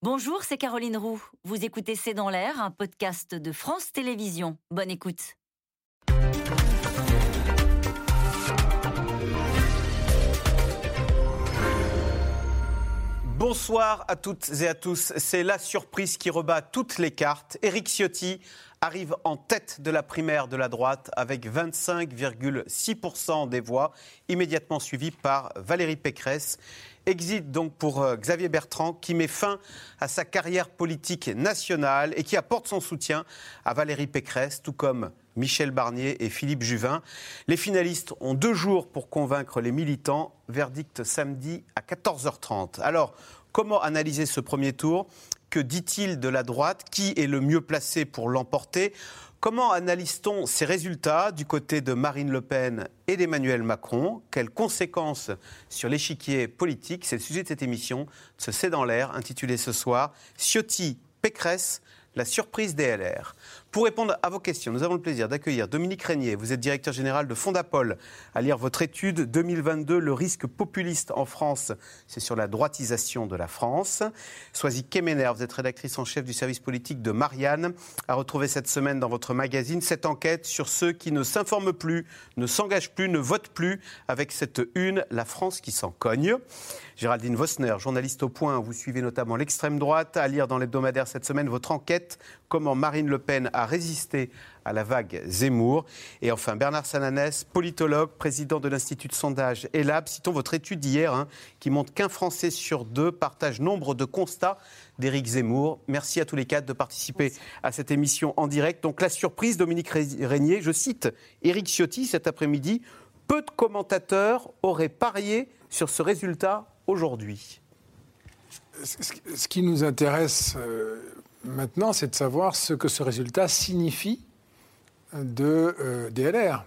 Bonjour, c'est Caroline Roux. Vous écoutez C'est dans l'air, un podcast de France Télévisions. Bonne écoute. Bonsoir à toutes et à tous. C'est la surprise qui rebat toutes les cartes. Éric Ciotti arrive en tête de la primaire de la droite avec 25,6% des voix, immédiatement suivi par Valérie Pécresse. Exit donc pour euh, Xavier Bertrand qui met fin à sa carrière politique nationale et qui apporte son soutien à Valérie Pécresse, tout comme Michel Barnier et Philippe Juvin. Les finalistes ont deux jours pour convaincre les militants. Verdict samedi à 14h30. Alors, comment analyser ce premier tour? Que dit-il de la droite? Qui est le mieux placé pour l'emporter? Comment analyse-t-on ces résultats du côté de Marine Le Pen et d'Emmanuel Macron? Quelles conséquences sur l'échiquier politique? C'est le sujet de cette émission, ce C'est dans l'air, intitulé ce soir Ciotti, Pécresse, la surprise des LR. Pour répondre à vos questions, nous avons le plaisir d'accueillir Dominique Régnier. Vous êtes directeur général de Fondapol. À lire votre étude 2022, le risque populiste en France, c'est sur la droitisation de la France. Soisy Kemener, vous êtes rédactrice en chef du service politique de Marianne. À retrouver cette semaine dans votre magazine cette enquête sur ceux qui ne s'informent plus, ne s'engagent plus, ne votent plus, avec cette une, la France qui s'en cogne. Géraldine Vosner, journaliste au point, vous suivez notamment l'extrême droite. À lire dans l'hebdomadaire cette semaine votre enquête comment Marine Le Pen a résisté à la vague Zemmour. Et enfin, Bernard Sananès, politologue, président de l'Institut de sondage ELAB. Citons votre étude d'hier hein, qui montre qu'un Français sur deux partage nombre de constats d'Éric Zemmour. Merci à tous les quatre de participer à cette émission en direct. Donc la surprise, Dominique Régnier, je cite Éric Ciotti cet après-midi. Peu de commentateurs auraient parié sur ce résultat aujourd'hui. Ce qui nous intéresse euh, Maintenant, c'est de savoir ce que ce résultat signifie de euh, DLR,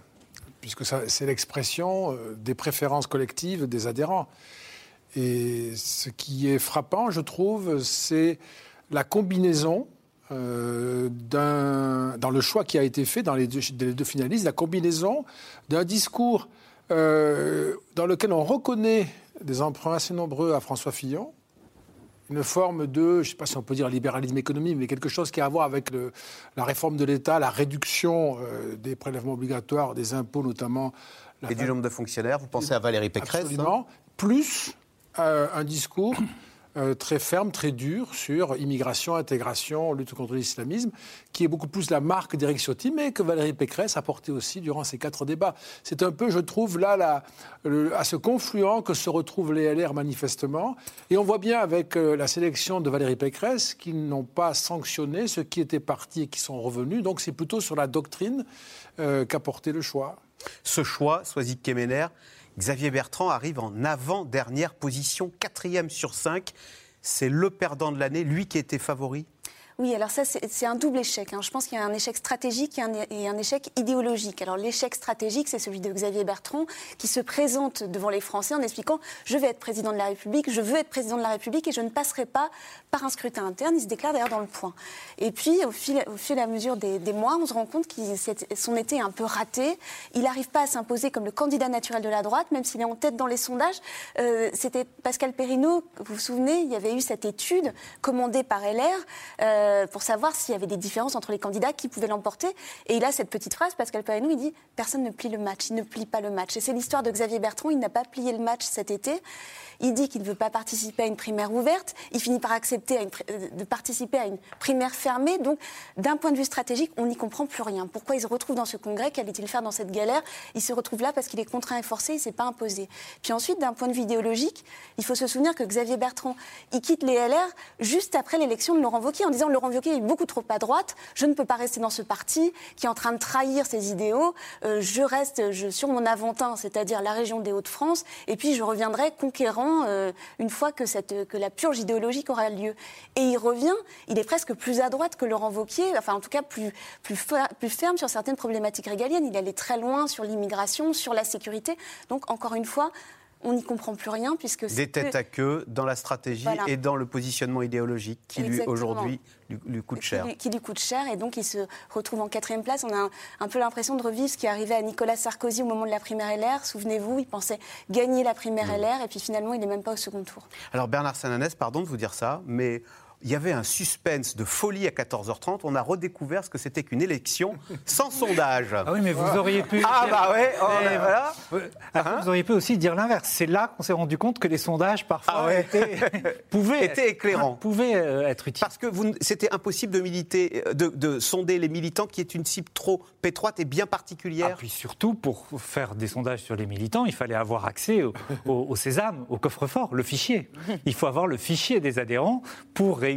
puisque c'est l'expression euh, des préférences collectives des adhérents. Et ce qui est frappant, je trouve, c'est la combinaison euh, dans le choix qui a été fait dans les deux, les deux finalistes, la combinaison d'un discours dans lequel on reconnaît des emprunts assez nombreux à François Fillon, une forme de, je ne sais pas si on peut dire libéralisme économique, mais quelque chose qui a à voir avec la réforme de l'État, la réduction euh, des prélèvements obligatoires, des impôts notamment. Et du nombre de fonctionnaires, vous pensez à Valérie Pécresse Absolument. Plus euh, un discours euh, très ferme, très dur sur immigration, intégration, lutte contre l'islamisme, qui est beaucoup plus la marque d'Éric Ciotti, mais que Valérie Pécresse a porté aussi durant ces quatre débats. C'est un peu, je trouve, là, à ce confluent que se retrouvent les LR manifestement. Et on voit bien avec euh, la sélection de Valérie Pécresse qu'ils n'ont pas sanctionné ceux qui étaient partis et qui sont revenus. Donc c'est plutôt sur la doctrine euh, qu'a porté le choix. Ce choix, Soisy Kemener, Xavier Bertrand arrive en avant-dernière position, quatrième sur cinq. C'est le perdant de l'année, lui qui était favori oui, alors ça, c'est un double échec. Hein. Je pense qu'il y a un échec stratégique et un, échec idéologique. Alors l'échec stratégique, c'est celui de Xavier Bertrand, qui se présente devant les Français en expliquant je vais être président de la République, je veux être président de la République et je ne passerai pas par un scrutin interne. Il se déclare d'ailleurs dans le point. Et puis, au fil, au fil et à mesure des, mois, on se rend compte que son été est un peu raté. Il n'arrive pas à s'imposer comme le candidat naturel de la droite, même s'il est en tête dans les sondages. Euh, c'était Pascal Perrineau, vous vous souvenez, il y avait eu cette étude commandée par LR. Euh, euh, pour savoir s'il y avait des différences entre les candidats qui pouvaient l'emporter. Et il a cette petite phrase, Pascal Perrineau, il dit Personne ne plie le match, il ne plie pas le match. Et c'est l'histoire de Xavier Bertrand, il n'a pas plié le match cet été. Il dit qu'il ne veut pas participer à une primaire ouverte. Il finit par accepter euh, de participer à une primaire fermée. Donc, d'un point de vue stratégique, on n'y comprend plus rien. Pourquoi il se retrouve dans ce congrès? Qu'allait-il faire dans cette galère? Il se retrouve là parce qu'il est contraint et forcé, il ne s'est pas imposé. Puis ensuite, d'un point de vue idéologique, il faut se souvenir que Xavier Bertrand, il quitte les LR juste après l'élection de Laurent Wauquiez en disant Laurent Wauquiez est beaucoup trop à droite, je ne peux pas rester dans ce parti qui est en train de trahir ses idéaux. Euh, je reste sur mon Aventin, c'est-à-dire la région des Hauts-de-France, et puis je reviendrai conquérant euh, une fois que, la purge idéologique aura lieu. Et il revient, il est presque plus à droite que Laurent Vauquier, enfin en tout cas plus, plus ferme sur certaines problématiques régaliennes. Il allait très loin sur l'immigration, sur la sécurité. Donc encore une fois, on n'y comprend plus rien puisque des têtes à queue dans la stratégie et dans le positionnement idéologique qui lui aujourd'hui lui, coûte cher. Qui, lui coûte cher et donc il se retrouve en quatrième place. On a un, peu l'impression de revivre ce qui est arrivé à Nicolas Sarkozy au moment de la primaire LR. Souvenez-vous, il pensait gagner la primaire mm. LR et puis finalement il n'est même pas au second tour. Alors Bernard Sananès, pardon de vous dire ça, mais il y avait un suspense de folie à 14h30. On a redécouvert ce que c'était qu'une élection sans sondage. Ah oui, mais vous auriez pu. Ah bah ouais, oh, Mais, voilà. euh, après, vous auriez pu aussi dire l'inverse. C'est là qu'on s'est rendu compte que les sondages parfois Ah ouais. étaient, pouvaient, Était éclairant. pouvaient euh, être utiles. Parce que vous- c'était impossible de, militer, euh, de, de sonder les militants qui est une cible trop étroite et bien Ah, particulière. puis surtout, pour faire des sondages sur les militants, il fallait avoir accès au, au- au sésame, au coffre-fort, le fichier. Il faut avoir le fichier des adhérents pour réussir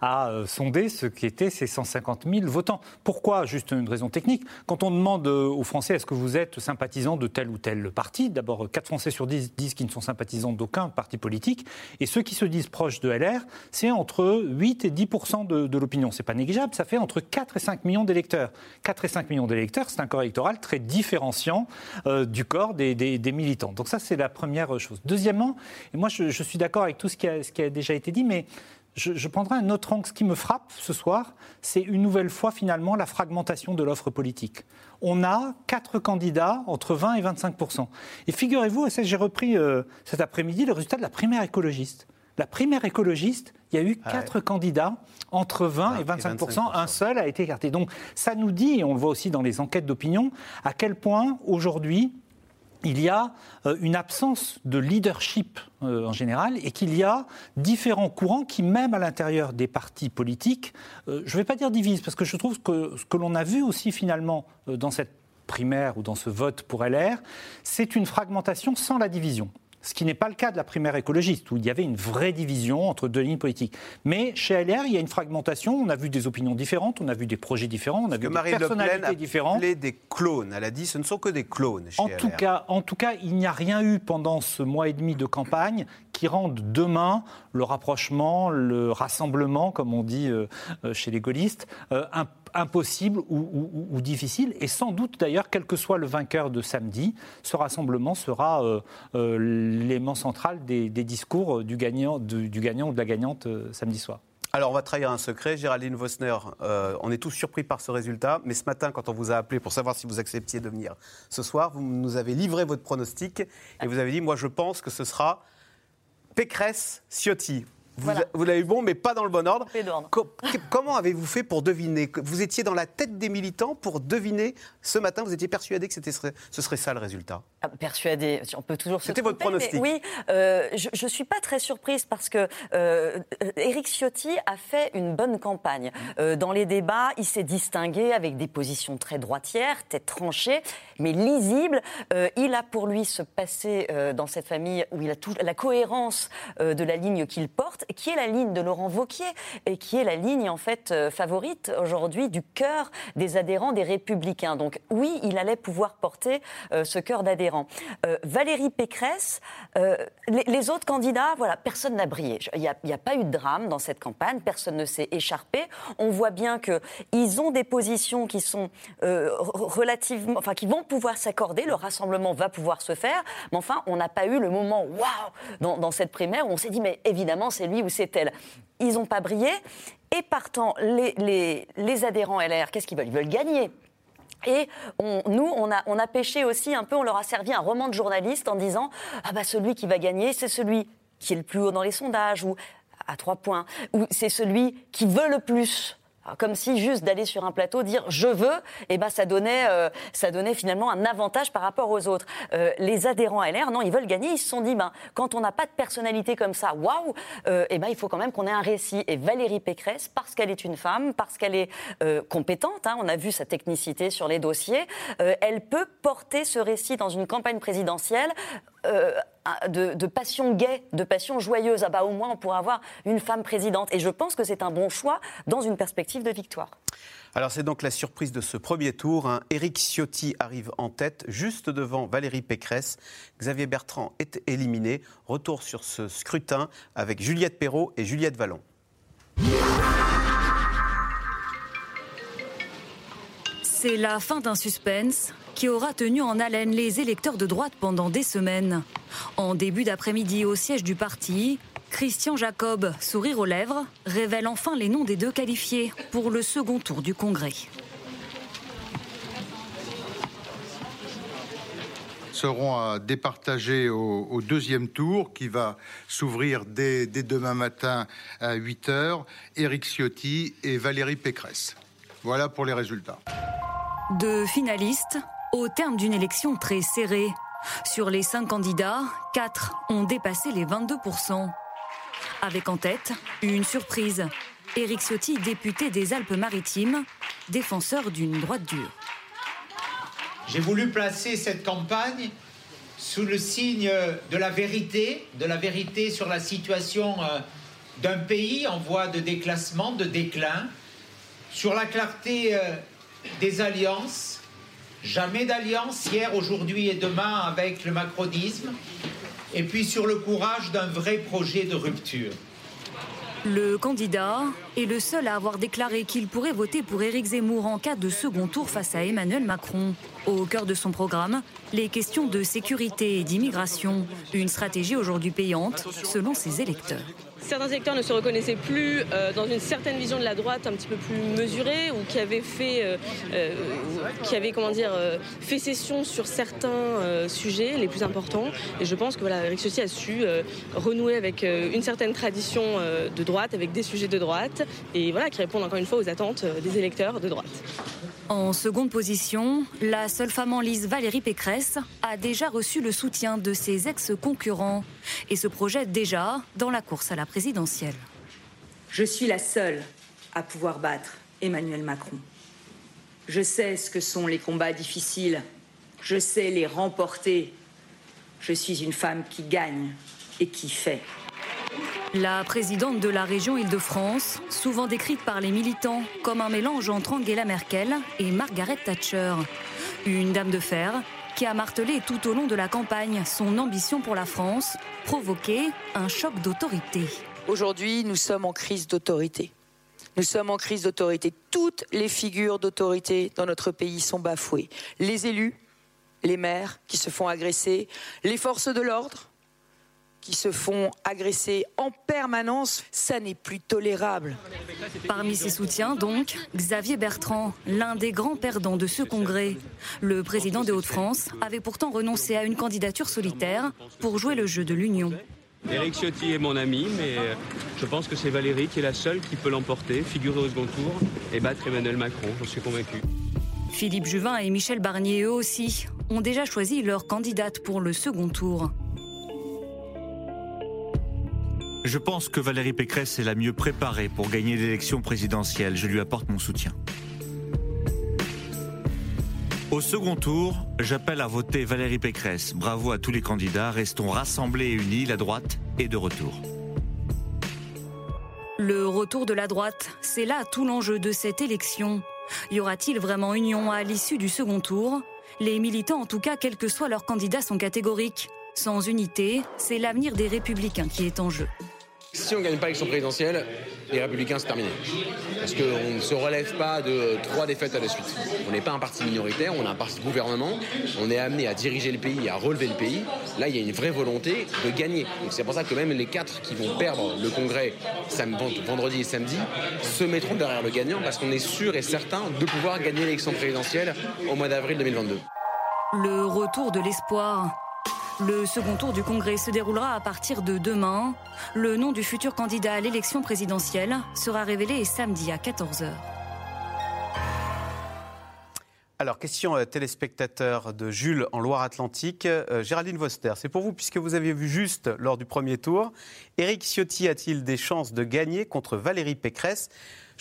à euh, sonder ce qu'étaient ces 150 000 votants. Pourquoi? Juste une raison technique. Quand on demande euh, aux Français est-ce que vous êtes sympathisant de tel ou tel parti, d'abord 4 Français sur 10 disent qu'ils ne sont sympathisants d'aucun parti politique, et ceux qui se disent proches de LR, c'est entre 8 et 10 de, de l'opinion. C'est pas négligeable, ça fait entre 4 et 5 millions d'électeurs. 4 et 5 millions d'électeurs, c'est un corps électoral très différenciant euh, du corps des, militants. Donc ça, c'est la première chose. Deuxièmement, et moi je, suis d'accord avec tout ce qui a déjà été dit, mais je, je prendrai un autre angle. Ce qui me frappe ce soir, c'est une nouvelle fois finalement la fragmentation de l'offre politique. On a quatre candidats entre 20 et 25% Et figurez-vous, et j'ai repris euh, cet après-midi le résultat de la primaire écologiste. La primaire écologiste, il y a eu Ah quatre candidats entre 20 et 25% Un seul a été écarté. Donc ça nous dit, et on le voit aussi dans les enquêtes d'opinion, à quel point aujourd'hui il y a euh, une absence de leadership euh, en général et qu'il y a différents courants qui, même à l'intérieur des partis politiques, euh, je ne vais pas dire divisent, parce que je trouve que ce que l'on a vu aussi finalement dans cette primaire ou dans ce vote pour LR, c'est une fragmentation sans la division. Ce qui n'est pas le cas de la primaire écologiste, où il y avait une vraie division entre deux lignes politiques. Mais chez LR, il y a une fragmentation. On a vu des opinions différentes, on a vu des projets différents, on a vu des Marie Le Pen personnalités a différentes. appelé des clones. Elle a dit ce ne sont que des clones chez En tout, cas, en tout cas, il n'y a rien eu pendant ce mois et demi de campagne qui rende demain le rapprochement, le rassemblement, comme on dit euh, euh, chez les gaullistes, euh, im- impossible ou, difficile. Et sans doute d'ailleurs, quel que soit le vainqueur de samedi, ce rassemblement sera euh, euh, l'élément central des, discours du gagnant, du, gagnant ou de la gagnante euh, samedi soir. Alors, on va trahir un secret. Géraldine Vosner, on est tous surpris par ce résultat. Mais ce matin, quand on vous a appelé pour savoir si vous acceptiez de venir ce soir, vous nous avez livré votre pronostic et vous avez dit Moi, je pense que ce sera Pécresse-Ciotti. Vous, Voilà. l'avez eu bon, mais pas dans le bon ordre. Co- comment avez-vous fait pour deviner Vous étiez dans la tête des militants pour deviner ce matin, vous étiez persuadé que ce serait ça le résultat? Ah, Persuadée, on peut toujours se C'était votre pronostic. Oui, euh, je ne suis pas très surprise parce que euh, Éric Ciotti a fait une bonne campagne. Euh, dans les débats, il s'est distingué avec des positions très droitières, tête tranchée, mais lisibles. Euh, il a pour lui ce passé dans cette famille où il a tout, la cohérence de la ligne qu'il porte, qui est la ligne de Laurent Vauquier et qui est la ligne en fait euh, favorite aujourd'hui du cœur des adhérents des Républicains. Donc oui, il allait pouvoir porter euh, ce cœur d'adhérents. Euh, Valérie Pécresse, les, autres candidats, voilà, personne n'a brillé. Il n'y a, pas eu de drame dans cette campagne, personne ne s'est écharpé. On voit bien que ils ont des positions qui sont re- relativement, enfin, qui vont pouvoir s'accorder. Le rassemblement va pouvoir se faire, mais enfin, on n'a pas eu le moment waouh dans, dans cette primaire où on s'est dit mais évidemment c'est lui ou c'est elle. Ils n'ont pas brillé. Et partant, les, les, les adhérents LR, qu'est-ce qu'ils veulent? Ils veulent gagner. Et on- nous, on a, on a pêché aussi un peu, on leur a servi un roman de journaliste en disant Ah bah celui qui va gagner, c'est celui qui est le plus haut dans les sondages, ou à trois points, ou c'est celui qui veut le plus. Alors, Comme si juste d'aller sur un plateau dire je veux, et ben ça donnait, euh, ça donnait finalement un avantage par rapport aux autres. Euh, les adhérents à LR, non, ils veulent gagner. Ils se sont dit ben quand on n'a pas de personnalité comme ça, waouh, euh, et ben il faut quand même qu'on ait un récit. Et Valérie Pécresse, parce qu'elle est une femme, parce qu'elle est compétente, hein, on a vu sa technicité sur les dossiers, elle peut porter ce récit dans une campagne présidentielle. Euh, de, passion gay, de passion joyeuse. Ah bah au moins on pourra avoir une femme présidente. Et je pense que c'est un bon choix dans une perspective de victoire. Alors c'est donc la surprise de ce premier tour. hein. Éric Ciotti arrive en tête, juste devant Valérie Pécresse. Xavier Bertrand est éliminé. Retour sur ce scrutin avec Juliette Perrault et Juliette Vallon. C'est la fin d'un suspense qui aura tenu en haleine les électeurs de droite pendant des semaines. En début d'après-midi au siège du parti, Christian Jacob, sourire aux lèvres, révèle enfin les noms des deux qualifiés pour le second tour du Congrès. seront à départager au, deuxième tour qui va s'ouvrir dès, demain matin à 8 heures. Éric Ciotti et Valérie Pécresse. Voilà pour les résultats. Deux finalistes au terme d'une élection très serrée. Sur les cinq candidats, quatre ont dépassé les 22%. Avec en tête une surprise. Éric Ciotti, député des Alpes-Maritimes, défenseur d'une droite dure. J'ai voulu placer cette campagne sous le signe de la vérité, de la vérité sur la situation euh, d'un pays en voie de déclassement, de déclin, sur la clarté euh, des alliances, jamais d'alliance hier, aujourd'hui et demain avec le macronisme, et puis sur le courage d'un vrai projet de rupture. Le candidat est le seul à avoir déclaré qu'il pourrait voter pour Éric Zemmour en cas de second tour face à Emmanuel Macron. Au cœur de son programme, les questions de sécurité et d'immigration, une stratégie aujourd'hui payante selon ses électeurs certains électeurs ne se reconnaissaient plus euh, dans une certaine vision de la droite un petit peu plus mesurée ou qui avait fait, euh, euh, fait cession sur certains sujets les plus importants. Et je pense que voilà, Eric a su renouer avec une certaine tradition de droite, avec des sujets de droite, et voilà, qui répondent encore une fois aux attentes des électeurs de droite. En seconde position, la seule femme en lice, Valérie Pécresse, a déjà reçu le soutien de ses ex-concurrents et se projette déjà dans la course à la présidentielle. Je suis la seule à pouvoir battre Emmanuel Macron. Je sais ce que sont les combats difficiles. Je sais les remporter. Je suis une femme qui gagne et qui fait. La présidente de la région Île-de-France, souvent décrite par les militants comme un mélange entre Angela Merkel et Margaret Thatcher. Une dame de fer qui a martelé tout au long de la campagne son ambition pour la France, provoquer un choc d'autorité. Aujourd'hui, nous sommes en crise d'autorité. Nous sommes en crise d'autorité. Toutes les figures d'autorité dans notre pays sont bafouées. Les élus, les maires qui se font agresser, les forces de l'ordre, qui se font agresser en permanence, ça n'est plus tolérable. Parmi ses soutiens, donc, Xavier Bertrand, l'un des grands perdants de ce congrès. Le président des Hauts-de-France avait pourtant renoncé à une candidature solitaire pour jouer le jeu de l'union. Éric Ciotti est mon ami, mais je pense que c'est Valérie qui est la seule qui peut l'emporter, figurer au second tour et battre Emmanuel Macron, j'en suis convaincu. Philippe Juvin et Michel Barnier, eux aussi, ont déjà choisi leur candidate pour le second tour. Je pense que Valérie Pécresse est la mieux préparée pour gagner l'élection présidentielle. Je lui apporte mon soutien. Au second tour, j'appelle à voter Valérie Pécresse. Bravo à tous les candidats. Restons rassemblés et unis. La droite est de retour. Le retour de la droite, c'est là tout l'enjeu de cette élection. Y aura-t-il vraiment union à l'issue du second tour? Les militants, en tout cas, quel que soit leur candidat, sont catégoriques. Sans unité, c'est l'avenir des républicains qui est en jeu. Si on ne gagne pas l'élection présidentielle, les Républicains, c'est terminé. Parce qu'on ne se relève pas de trois défaites à la suite. On n'est pas un parti minoritaire, on a un parti gouvernement, on est amené à diriger le pays, à relever le pays. Là, il y a une vraie volonté de gagner. C'est pour ça que même les quatre qui vont perdre le congrès vendredi et samedi se mettront derrière le gagnant parce qu'on est sûr et certain de pouvoir gagner l'élection présidentielle au mois d'avril 2022. Le retour de l'espoir le second tour du Congrès se déroulera à partir de demain. Le nom du futur candidat à l'élection présidentielle sera révélé samedi à 14h. Alors, question euh, téléspectateur de Jules en Loire-Atlantique. Euh, Géraldine Voster, c'est pour vous, puisque vous avez vu juste lors du premier tour. Éric Ciotti a-t-il des chances de gagner contre Valérie Pécresse?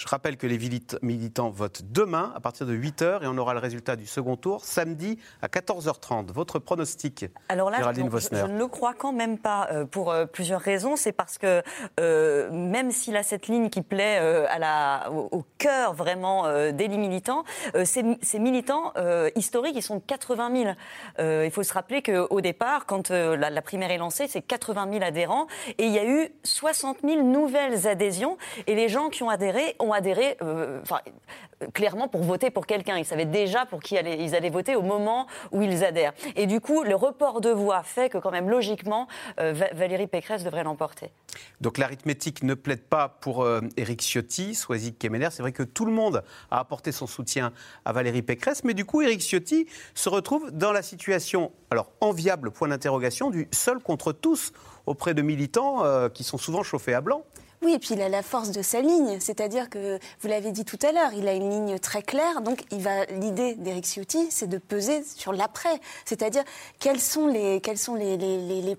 Je rappelle que les militants votent demain à partir de 8h et on aura le résultat du second tour samedi à 14h30. Votre pronostic, Alors là, je, ne le crois quand même pas euh, pour euh, plusieurs raisons. C'est parce que euh, même s'il a cette ligne qui plaît à la, au, cœur vraiment des militants, ces, militants historiques, ils sont 80 000. il faut se rappeler qu'au départ, quand la, la, primaire est lancée, c'est 80 000 adhérents et il y a eu 60 000 nouvelles adhésions et les gens qui ont adhéré ont ont adhéré euh, enfin, euh, clairement pour voter pour quelqu'un. Ils savaient déjà pour qui ils allaient voter au moment où ils adhèrent. Et du coup, le report de voix fait que quand même, logiquement, euh, Va- Valérie Pécresse devrait l'emporter. Donc l'arithmétique ne plaide pas pour Éric Ciotti, Soisy Kemener. C'est vrai que tout le monde a apporté son soutien à Valérie Pécresse, mais du coup, Éric Ciotti se retrouve dans la situation, alors enviable, point d'interrogation, du seul contre tous auprès de militants qui sont souvent chauffés à blanc. Oui, et puis il a la force de sa ligne, c'est-à-dire que, vous l'avez dit tout à l'heure, il a une ligne très claire, donc l'idée d'Éric Ciotti, c'est de peser sur l'après, c'est-à-dire quelles sont les,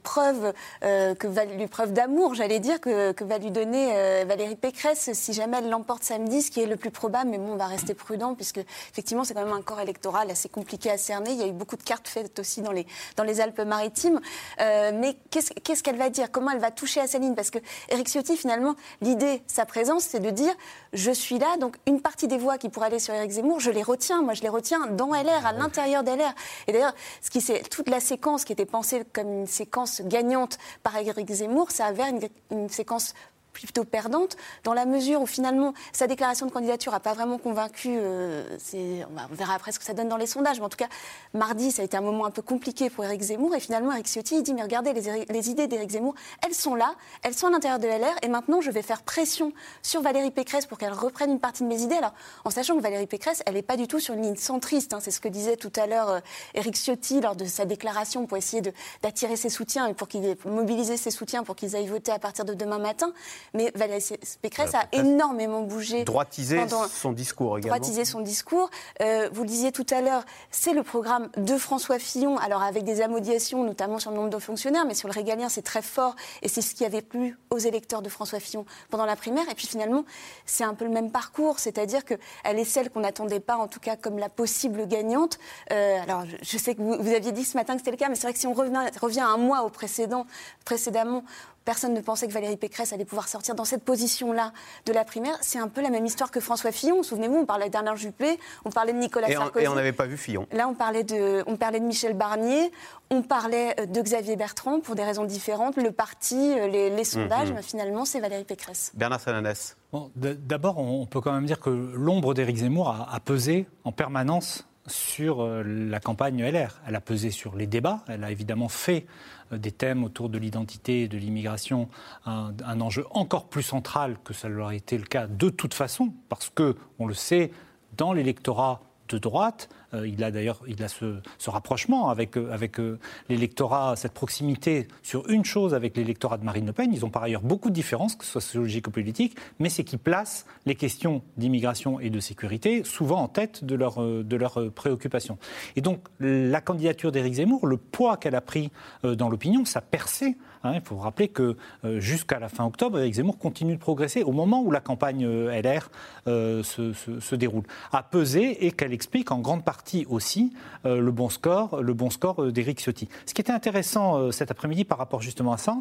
preuves, euh, que va, les preuves d'amour, j'allais dire, que, va lui donner euh, Valérie Pécresse si jamais elle l'emporte samedi, ce qui est le plus probable, mais bon, on va rester prudent, puisque effectivement c'est quand même un corps électoral assez compliqué à cerner, il y a eu beaucoup de cartes faites aussi dans les, Alpes-Maritimes, Euh, mais qu'est-ce qu'elle va dire? Comment elle va toucher à sa ligne? Parce que Éric Ciotti, finalement, l'idée, sa présence, c'est de dire je suis là, donc une partie des voix qui pourraient aller sur Éric Zemmour, je les retiens. Moi, je les retiens dans LR, à l'intérieur d'LR. Et d'ailleurs, ce qui c'est toute la séquence qui était pensée comme une séquence gagnante par Éric Zemmour, ça avait une, une séquence plutôt perdante, dans la mesure où finalement sa déclaration de candidature n'a pas vraiment convaincu, euh, on, verra après ce que ça donne dans les sondages, mais en tout cas, mardi, ça a été un moment un peu compliqué pour Éric Zemmour, et finalement, Éric Ciotti, il dit, mais regardez, les, idées d'Éric Zemmour, elles sont là, elles sont à l'intérieur de LR, et maintenant, je vais faire pression sur Valérie Pécresse pour qu'elle reprenne une partie de mes idées, alors, en sachant que Valérie Pécresse, elle n'est pas du tout sur une ligne centriste, hein, c'est ce que disait tout à l'heure euh, Éric Ciotti lors de sa déclaration pour essayer d'attirer ses soutiens et pour qu'il mobiliser ses soutiens pour qu'ils aillent voter à partir de demain matin, mais Valérie Pécresse a énormément bougé. Droitiser pendant- son discours également. droitiser son discours. Euh, vous le disiez tout à l'heure, c'est le programme de François Fillon, alors avec des amodiations, notamment sur le nombre de fonctionnaires, mais sur le régalien, c'est très fort, et c'est ce qui avait plu aux électeurs de François Fillon pendant la primaire. Et puis finalement, c'est un peu le même parcours, c'est-à-dire qu'elle est celle qu'on n'attendait pas, en tout cas comme la possible gagnante. Euh, alors, je, je sais que vous, vous aviez dit ce matin que c'était le cas, mais c'est vrai que si on revient, un mois au précédent, précédemment, Personne ne pensait que Valérie Pécresse allait pouvoir sortir dans cette position-là de la primaire. C'est un peu la même histoire que François Fillon. Souvenez-vous, on parlait d'Alain Juppé, on parlait de Nicolas Et on- Sarkozy. et on n'avait pas vu Fillon. Là, on parlait, de, on parlait de Michel Barnier, on parlait euh, de Xavier Bertrand pour des raisons différentes. Le parti, euh, les, les sondages, Mhm. finalement, c'est Valérie Pécresse. Bernard Sananès. Bon, D'abord, on peut quand même dire que l'ombre d'Éric Zemmour a, a pesé en permanence sur euh, la campagne LR. Elle a pesé sur les débats. Elle a évidemment fait euh, des thèmes autour de l'identité et de l'immigration un, enjeu encore plus central que ça leur a été le cas de toute façon, parce que, on le sait, dans l'électorat de droite, euh, il a d'ailleurs ce, rapprochement avec, euh, avec euh, l'électorat, cette proximité sur une chose avec l'électorat de Marine Le Pen. Ils ont par ailleurs beaucoup de différences, que ce soit sociologiques ou politiques, mais c'est qu'ils placent les questions d'immigration et de sécurité souvent en tête de leurs euh, euh, préoccupations. Et donc la candidature d'Éric Zemmour, le poids qu'elle a pris euh, dans l'opinion, ça percé. Hein. il faut rappeler que euh, jusqu'à la fin octobre, Éric Zemmour continue de progresser au moment où la campagne euh, LR euh, se, déroule. A pesé et qu'elle explique en grande partie aussi le bon score, le bon Ciotti. Ce qui était intéressant cet après-midi par rapport justement à ça,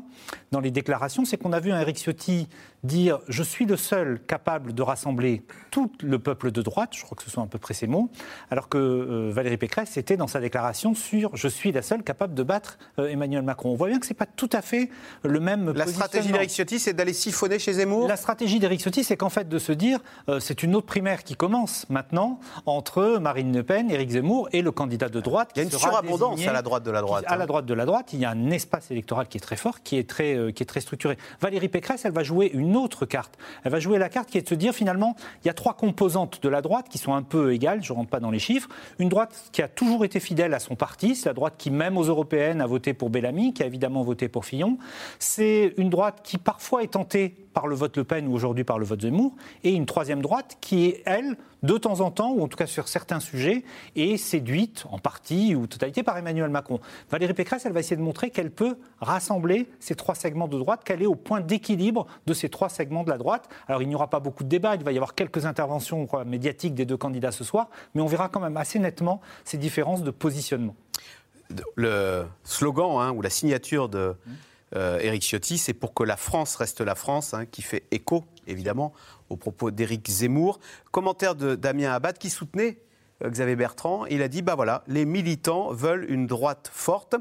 dans les déclarations, c'est qu'on a vu un Éric Ciotti dire je suis le seul capable de rassembler tout le peuple de droite, je crois que ce sont à peu près ces mots, alors que euh, Valérie Pécresse était dans sa déclaration sur je suis la seule capable de battre euh, Emmanuel Macron. On voit bien que c'est pas tout à fait le même La stratégie d'Éric Ciotti, c'est d'aller siphonner chez Zemmour? La stratégie d'Éric Ciotti, c'est qu'en fait de se dire, euh, c'est une autre primaire qui commence maintenant entre Marine Le Pen, Éric Zemmour et le candidat de droite. Il y a une surabondance à la droite de la droite, qui- à hein. la droite de la droite, il y a un espace électoral qui est très fort, qui est très, qui est très structuré. Valérie Pécresse, elle va jouer une autre carte. Elle va jouer la carte qui est de se dire finalement, il y a trois composantes de la droite qui sont un peu égales. Je rentre pas dans les chiffres. Une droite qui a toujours été fidèle à son parti, c'est la droite qui même aux européennes a voté pour Bellamy, qui a évidemment voté pour Fillon. C'est une droite qui parfois est tentée par le vote Le Pen ou aujourd'hui par le vote Zemmour, et une troisième droite qui est, elle, de temps en temps, ou en tout cas sur certains sujets, est séduite en partie ou totalité par Emmanuel Macron. Valérie Pécresse, elle va essayer de montrer qu'elle peut rassembler ces trois segments de droite, qu'elle est au point d'équilibre de ces trois segments de la droite. Alors il n'y aura pas beaucoup de débats, il va y avoir quelques interventions médiatiques des deux candidats ce soir, mais on verra quand même assez nettement ces différences de positionnement. le slogan hein, ou la signature de euh, Ciotti, c'est pour que la France reste la France, hein, qui fait écho, évidemment, aux propos d'Éric Zemmour. Commentaire de Damien Abad qui soutenait euh, Xavier Bertrand. Il a dit, bah voilà, les militants veulent une droite forte.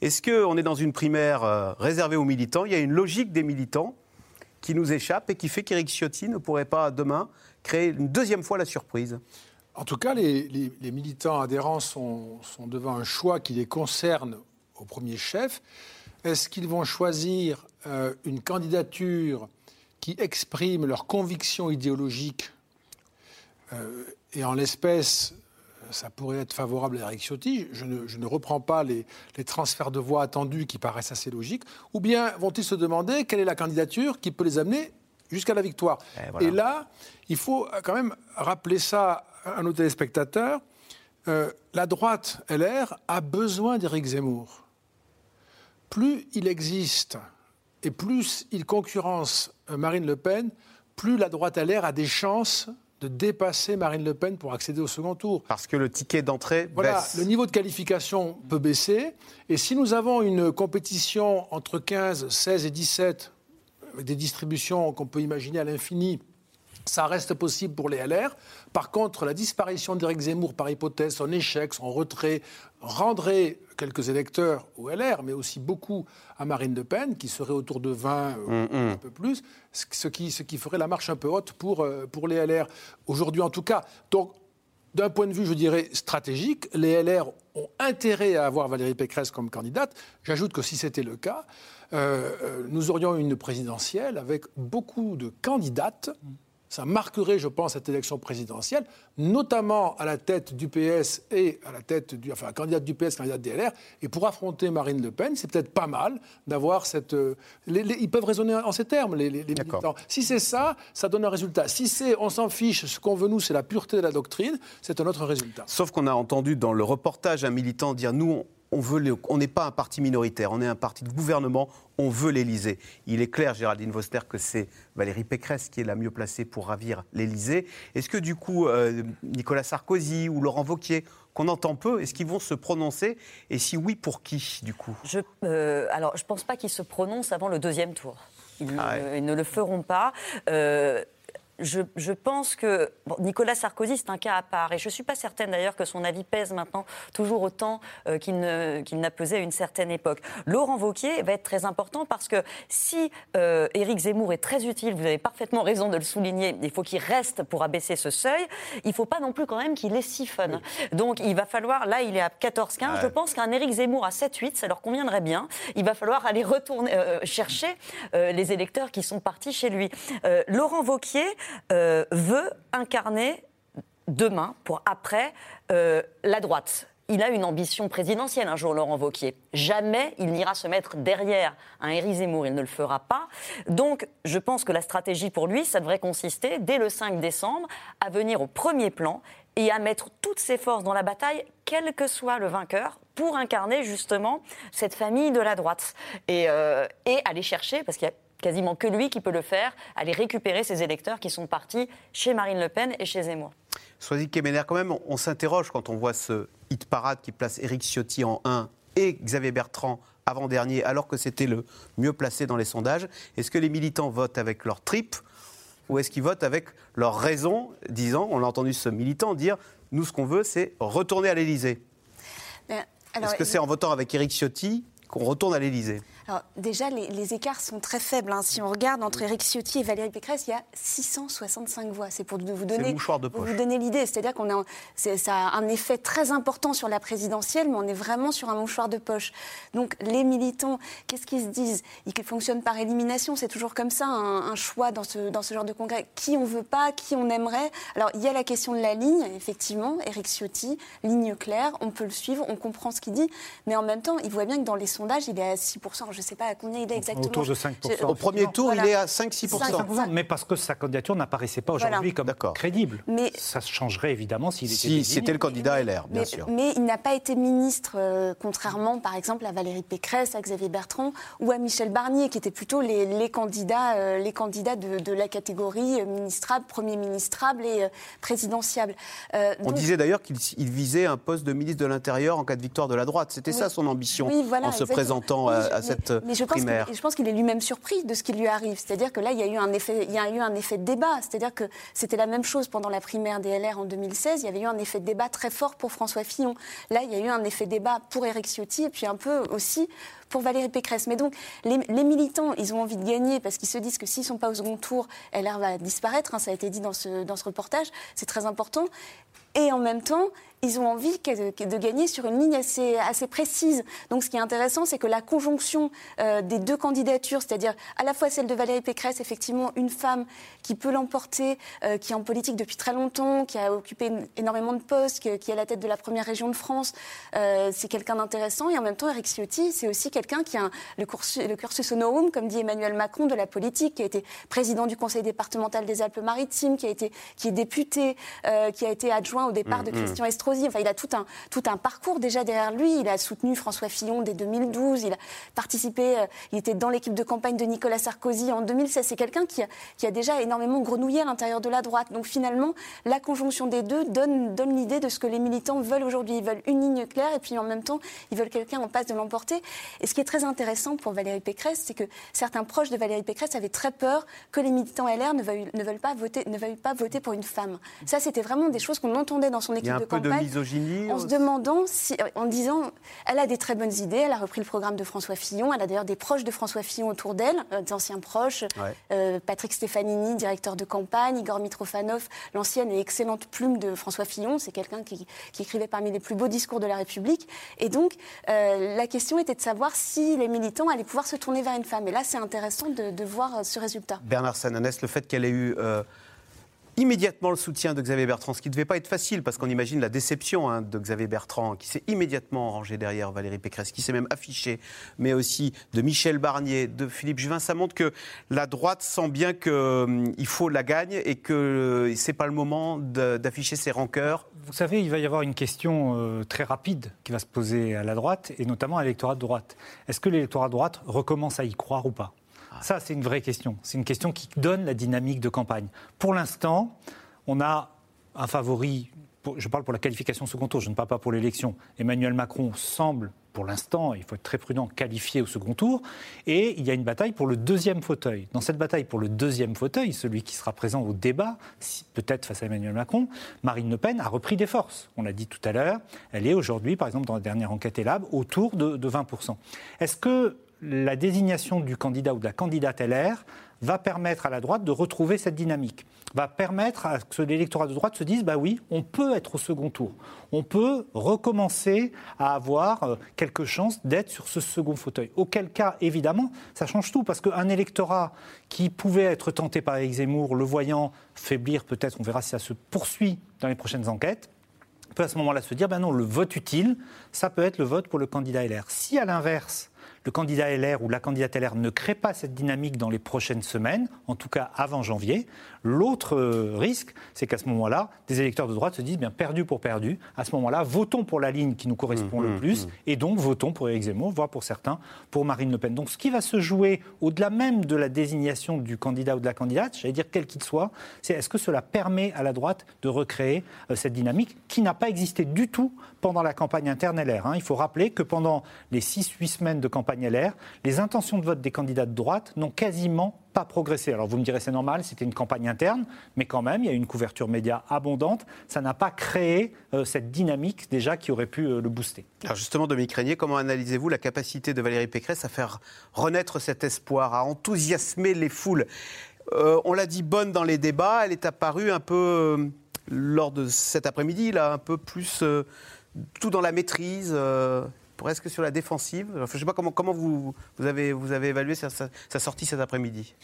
Est-ce qu'on est dans une primaire euh, réservée aux militants? Il y a une logique des militants qui nous échappe et qui fait qu'Éric Ciotti ne pourrait pas demain créer une deuxième fois la surprise En tout cas, les, militants adhérents sont, sont devant un choix qui les concerne au premier chef. Est-ce qu'ils vont choisir euh, une candidature qui exprime leurs convictions idéologiques euh, Et en l'espèce, ça pourrait être favorable à Eric Ciotti. Je ne, je ne reprends pas les, les transferts de voix attendus qui paraissent assez logiques. Ou bien vont-ils se demander quelle est la candidature qui peut les amener jusqu'à la victoire voilà. Et là, il faut quand même rappeler ça à nos téléspectateurs. Euh, la droite LR a besoin d'Éric Zemmour. Plus il existe et plus il concurrence euh, Marine Le Pen, plus la droite LR a des chances de dépasser Marine Le Pen pour accéder au second tour. Parce que le ticket d'entrée Voilà, baisse. le niveau de qualification peut baisser. Et si nous avons une compétition entre 15, 16 et 17, avec des distributions qu'on peut imaginer à l'infini, ça reste possible pour les LR. Par contre, la disparition d'Éric Zemmour, par hypothèse, son échec, son retrait, rendrait quelques électeurs au LR, mais aussi beaucoup à Marine Le Pen, qui serait autour de 20, euh, un peu plus, ce qui, ce qui ferait la marche un peu haute pour, euh, pour les LR. Aujourd'hui, en tout cas. Donc, d'un point de vue, je dirais, stratégique, les LR ont intérêt à avoir Valérie Pécresse comme candidate. J'ajoute que si c'était le cas, euh, euh, nous aurions une présidentielle avec beaucoup de candidates. Ça marquerait, je pense, cette élection présidentielle, notamment à la tête du PS et à la tête du, enfin, candidate du PS, candidate des LR. Et pour affronter Marine Le Pen, c'est peut-être pas mal d'avoir cette. euh, les- les- ils peuvent raisonner en ces termes, les, les- les militants. Si c'est ça, ça donne un résultat. Si c'est, on s'en fiche, ce qu'on veut nous, c'est la pureté de la doctrine, c'est un autre résultat. Sauf qu'on a entendu dans le reportage un militant dire nous, on- on veut les- on n'est pas un parti minoritaire, on est un parti de gouvernement, on veut l'Élysée. Il est clair, Géraldine Voster, que c'est Valérie Pécresse qui est la mieux placée pour ravir l'Élysée. Est-ce que du coup, euh, Nicolas Sarkozy ou Laurent Wauquiez, qu'on entend peu, est-ce qu'ils vont se prononcer? Et si oui, pour qui, du coup? Je, euh, alors, je ne pense pas qu'ils se prononcent avant le deuxième tour. Ils, Ah ne, ils ne le feront pas. Euh, je, je pense que bon, Nicolas Sarkozy, c'est un cas à part. Et je ne suis pas certaine d'ailleurs que son avis pèse maintenant toujours autant euh, qu'il n'a pesé à une certaine époque. Laurent Wauquiez va être très important parce que si euh, Éric Zemmour est très utile, vous avez parfaitement raison de le souligner, il faut qu'il reste pour abaisser ce seuil, il ne faut pas non plus quand même qu'il les siphonne. Donc il va falloir, là il est à 14-15, je pense qu'un Éric Zemmour à 7-8, ça leur conviendrait bien. Il va falloir aller retourner, euh, chercher les électeurs qui sont partis chez lui. Laurent Vauquier euh, veut incarner demain, pour après, euh, la droite. Il a une ambition présidentielle un jour, Laurent Vauquier. Jamais il n'ira se mettre derrière un Éric Zemmour, il ne le fera pas. Donc, je pense que la stratégie pour lui, ça devrait consister, dès le 5 décembre, à venir au premier plan et à mettre toutes ses forces dans la bataille, quel que soit le vainqueur, pour incarner justement cette famille de la droite. Et, euh, et aller chercher, parce qu'il y a quasiment que lui qui peut le faire, aller récupérer ses électeurs qui sont partis chez Marine Le Pen et chez Zemmour. Soisy Kemener, quand même, on, s'interroge quand on voit ce hit parade qui place Éric Ciotti en 1 et Xavier Bertrand avant-dernier, alors que c'était le mieux placé dans les sondages. Est-ce que les militants votent avec leur trip ou est-ce qu'ils votent avec leur raison, disant, on a entendu ce militant dire, nous ce qu'on veut, c'est retourner à l'Élysée? Alors, Est-ce que c'est en votant avec Éric Ciotti qu'on retourne à l'Élysée? Alors, déjà, les, les écarts sont très faibles. hein. Si on regarde entre Éric Ciotti et Valérie Pécresse, il y a 665 voix. C'est pour vous donner, le mouchoir de pour poche. vous donner l'idée. C'est-à-dire qu'on a, ça a un effet très important sur la présidentielle, mais on est vraiment sur un mouchoir de poche. Donc, les militants, qu'est-ce qu'ils se disent? Ils fonctionnent par élimination. C'est toujours comme ça, un, un choix dans ce, dans ce genre de congrès. Qui on veut pas, qui on aimerait? Alors, il y a la question de la ligne, effectivement. Éric Ciotti, ligne claire, on peut le suivre, on comprend ce qu'il dit. Mais en même temps, il voit bien que dans les sondages, il est à 6%. Je ne sais pas à combien il est exactement. Autour de 5%. Je- Au premier tour, Voilà. il est à 5-6%. 5%, Mais parce que sa candidature n'apparaissait pas aujourd'hui Voilà. comme crédible. Mais- Ça changerait évidemment s'il était Si c'était le candidat LR, bien mais, sûr. mais il n'a pas été ministre, euh, contrairement par exemple à Valérie Pécresse, à Xavier Bertrand ou à Michel Barnier, qui étaient plutôt les, les candidats, euh, les candidats de, de la catégorie euh, ministrable, premier ministrable et euh, présidentiable. Euh, On donc- disait d'ailleurs qu'il il visait un poste de ministre de l'Intérieur en cas de victoire de la droite. C'était Oui. ça son ambition Oui, voilà, en se exactement. présentant Oui, à, je- à cette cette Mais je pense qu'il- primaire. et je pense qu'il est lui-même surpris de ce qui lui arrive. C'est-à-dire que là, il y a eu un effet, il y a eu un effet de débat. C'est-à-dire que c'était la même chose pendant la primaire des LR en 2016. Il y avait eu un effet de débat très fort pour François Fillon. Là, il y a eu un effet de débat pour Éric Ciotti et puis un peu aussi pour Valérie Pécresse. Mais donc, les, les militants, ils ont envie de gagner parce qu'ils se disent que s'ils ne sont pas au second tour, LR va disparaître. hein, ça a été dit dans ce, dans ce reportage. C'est très important. Et en même temps, ils ont envie de gagner sur une ligne assez, assez précise. Donc ce qui est intéressant, c'est que la conjonction euh, des deux candidatures, c'est-à-dire à la fois celle de Valérie Pécresse, effectivement une femme qui peut l'emporter, euh, qui est en politique depuis très longtemps, qui a occupé énormément de postes, qui est à la tête de la première région de France, euh, c'est quelqu'un d'intéressant. Et en même temps, Eric Ciotti, c'est aussi quelqu'un qui a un- le, cursus, le cursus honorum, comme dit Emmanuel Macron, de la politique, qui a été président du conseil départemental des Alpes-Maritimes, qui, a été, qui est député, qui a été adjoint au départ de Mm, mm. Christian Estrosi. Enfin, il a tout un, tout un parcours déjà derrière lui. Il a soutenu François Fillon dès 2012. Il a participé, euh, il était dans l'équipe de campagne de Nicolas Sarkozy en 2016. C'est quelqu'un qui a, qui a déjà énormément grenouillé à l'intérieur de la droite. Donc finalement, la conjonction des deux donne, donne l'idée de ce que les militants veulent aujourd'hui. Ils veulent une ligne claire et puis en même temps, ils veulent quelqu'un en passe de l'emporter. Et ce qui est très intéressant pour Valérie Pécresse, c'est que certains proches de Valérie Pécresse avaient très peur que les militants LR ne veuillent, ne veulent, pas, voter, ne veuillent pas voter pour une femme. Ça, c'était vraiment des choses qu'on entendait dans son équipe de campagne. Misogynie en se demandant, si, en disant, elle a des très bonnes idées, elle a repris le programme de François Fillon, elle a d'ailleurs des proches de François Fillon autour d'elle, euh, d'anciens proches, Ouais. euh, Patrick Stefanini, directeur de campagne, Igor Mitrofanov, l'ancienne et excellente plume de François Fillon, c'est quelqu'un qui, qui écrivait parmi les plus beaux discours de la République. Et donc, euh, la question était de savoir si les militants allaient pouvoir se tourner vers une femme. Et là, c'est intéressant de, de voir ce résultat. Bernard Sananès, le fait qu'elle ait eu euh, immédiatement le soutien de Xavier Bertrand, ce qui ne devait pas être facile, parce qu'on imagine la déception hein, de Xavier Bertrand, qui s'est immédiatement rangé derrière Valérie Pécresse, qui s'est même affiché, mais aussi de Michel Barnier, de Philippe Juvin. Ça montre que la droite sent bien qu'il faut la gagne et que ce n'est pas le moment d'afficher ses rancœurs. Vous savez, il va y avoir une question euh, très rapide qui va se poser à la droite, et notamment à l'électorat de droite. Est-ce que l'électorat de droite recommence à y croire ou pas? Ça, c'est une vraie question. C'est une question qui donne la dynamique de campagne. Pour l'instant, on a un favori, je parle pour la qualification second tour, je ne parle pas pour l'élection. Emmanuel Macron semble, pour l'instant, il faut être très prudent, qualifié au second tour, et il y a une bataille pour le deuxième fauteuil. Dans cette bataille pour le deuxième fauteuil, celui qui sera présent au débat, peut-être face à Emmanuel Macron, Marine Le Pen a repris des forces. On l'a dit tout à l'heure, elle est aujourd'hui, par exemple, dans la dernière enquête ELAB, autour de 20%. Est-ce que la désignation du candidat ou de la candidate LR va permettre à la droite de retrouver cette dynamique, va permettre à ce que l'électorat de droite se dise, bah oui, on peut être au second tour, on peut recommencer à avoir euh, quelques chances d'être sur ce second fauteuil. Auquel cas, évidemment, ça change tout, parce qu'un électorat qui pouvait être tenté par Éric Zemmour, le voyant faiblir peut-être, on verra si ça se poursuit dans les prochaines enquêtes, peut à ce moment-là se dire, ben non, le vote utile, ça peut être le vote pour le candidat LR. Si à l'inverse, le candidat LR ou la candidate LR ne crée pas cette dynamique dans les prochaines semaines, en tout cas avant janvier, l'autre euh, risque, c'est qu'à ce moment-là, des électeurs de droite se disent, bien perdu pour perdu, à ce moment-là, votons pour la ligne qui nous correspond Mmh, le mmh, plus, mmh. et donc votons pour Éric Zemmour, voire pour certains, pour Marine Le Pen. Donc ce qui va se jouer au-delà même de la désignation du candidat ou de la candidate, j'allais dire quel qu'il soit, c'est est-ce que cela permet à la droite de recréer euh, cette dynamique qui n'a pas existé du tout pendant la campagne interne LR. hein. Il faut rappeler que pendant les 6-8 semaines de campagne Les intentions de vote des candidats de droite n'ont quasiment pas progressé. Alors vous me direz c'est normal, c'était une campagne interne, mais quand même, il y a une couverture média abondante. Ça n'a pas créé euh, cette dynamique déjà qui aurait pu euh, le booster. Alors justement, Dominique Régnier, comment analysez-vous la capacité de Valérie Pécresse à faire renaître cet espoir, à enthousiasmer les foules? Euh, On l'a dit bonne dans les débats, elle est apparue un peu, lors de cet après-midi, là, un peu plus tout dans la maîtrise, presque sur la défensive. Je ne sais pas comment, vous, avez, évalué sa, sortie cet après-midi.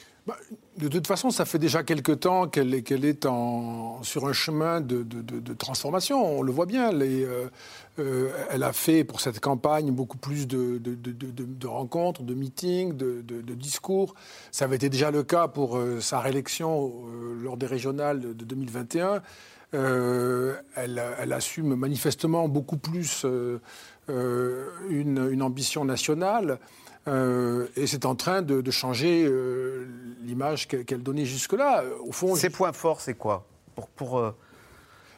De toute façon, ça fait déjà quelque temps qu'elle est, sur un chemin de, transformation. On le voit bien. Euh, euh, elle a fait pour cette campagne beaucoup plus de, rencontres, de meetings, de, discours. Ça avait été déjà le cas pour euh, sa réélection lors des régionales de 2021. Euh, elle, assume manifestement beaucoup plus une, une ambition nationale. Euh, et c'est en train de, de changer euh, l'image qu'elle donnait jusque-là. Au fond, Ses points forts, c'est quoi? Pour, pour, euh,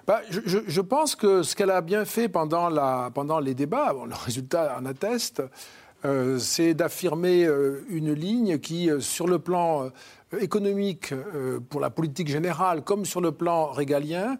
bah, je, je- je pense que ce qu'elle a bien fait pendant, la, pendant les débats, bon, le résultat en atteste, euh, c'est d'affirmer euh, une ligne qui, euh, sur le plan euh, économique, euh, pour la politique générale, comme sur le plan régalien,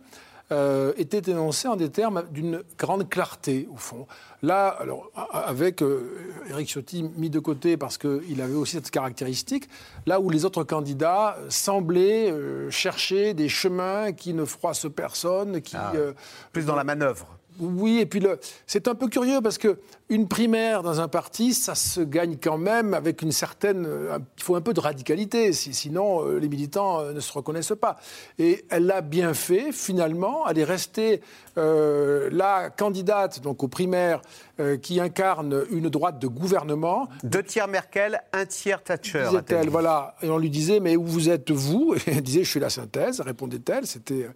euh, était énoncée en des termes d'une grande clarté, au fond. Là, alors, avec euh, Éric Ciotti mis de côté parce qu'il avait aussi cette caractéristique, là où les autres candidats semblaient euh, chercher des chemins qui ne froissent personne, qui... euh, plus dans la manœuvre. Oui, et puis c'est un peu curieux parce que une primaire dans un parti, ça se gagne quand même avec une certaine. euh, Il faut un peu de radicalité, si- sinon euh, les militants euh, ne se reconnaissent pas. Et elle l'a bien fait, finalement. Elle est restée euh, la candidate donc aux primaires euh, qui incarne une droite de gouvernement. Deux tiers Merkel, un tiers Thatcher. Disait-elle, voilà. Et on lui disait, mais où vous êtes vous Et elle disait, je suis la synthèse, répondait-elle. C'était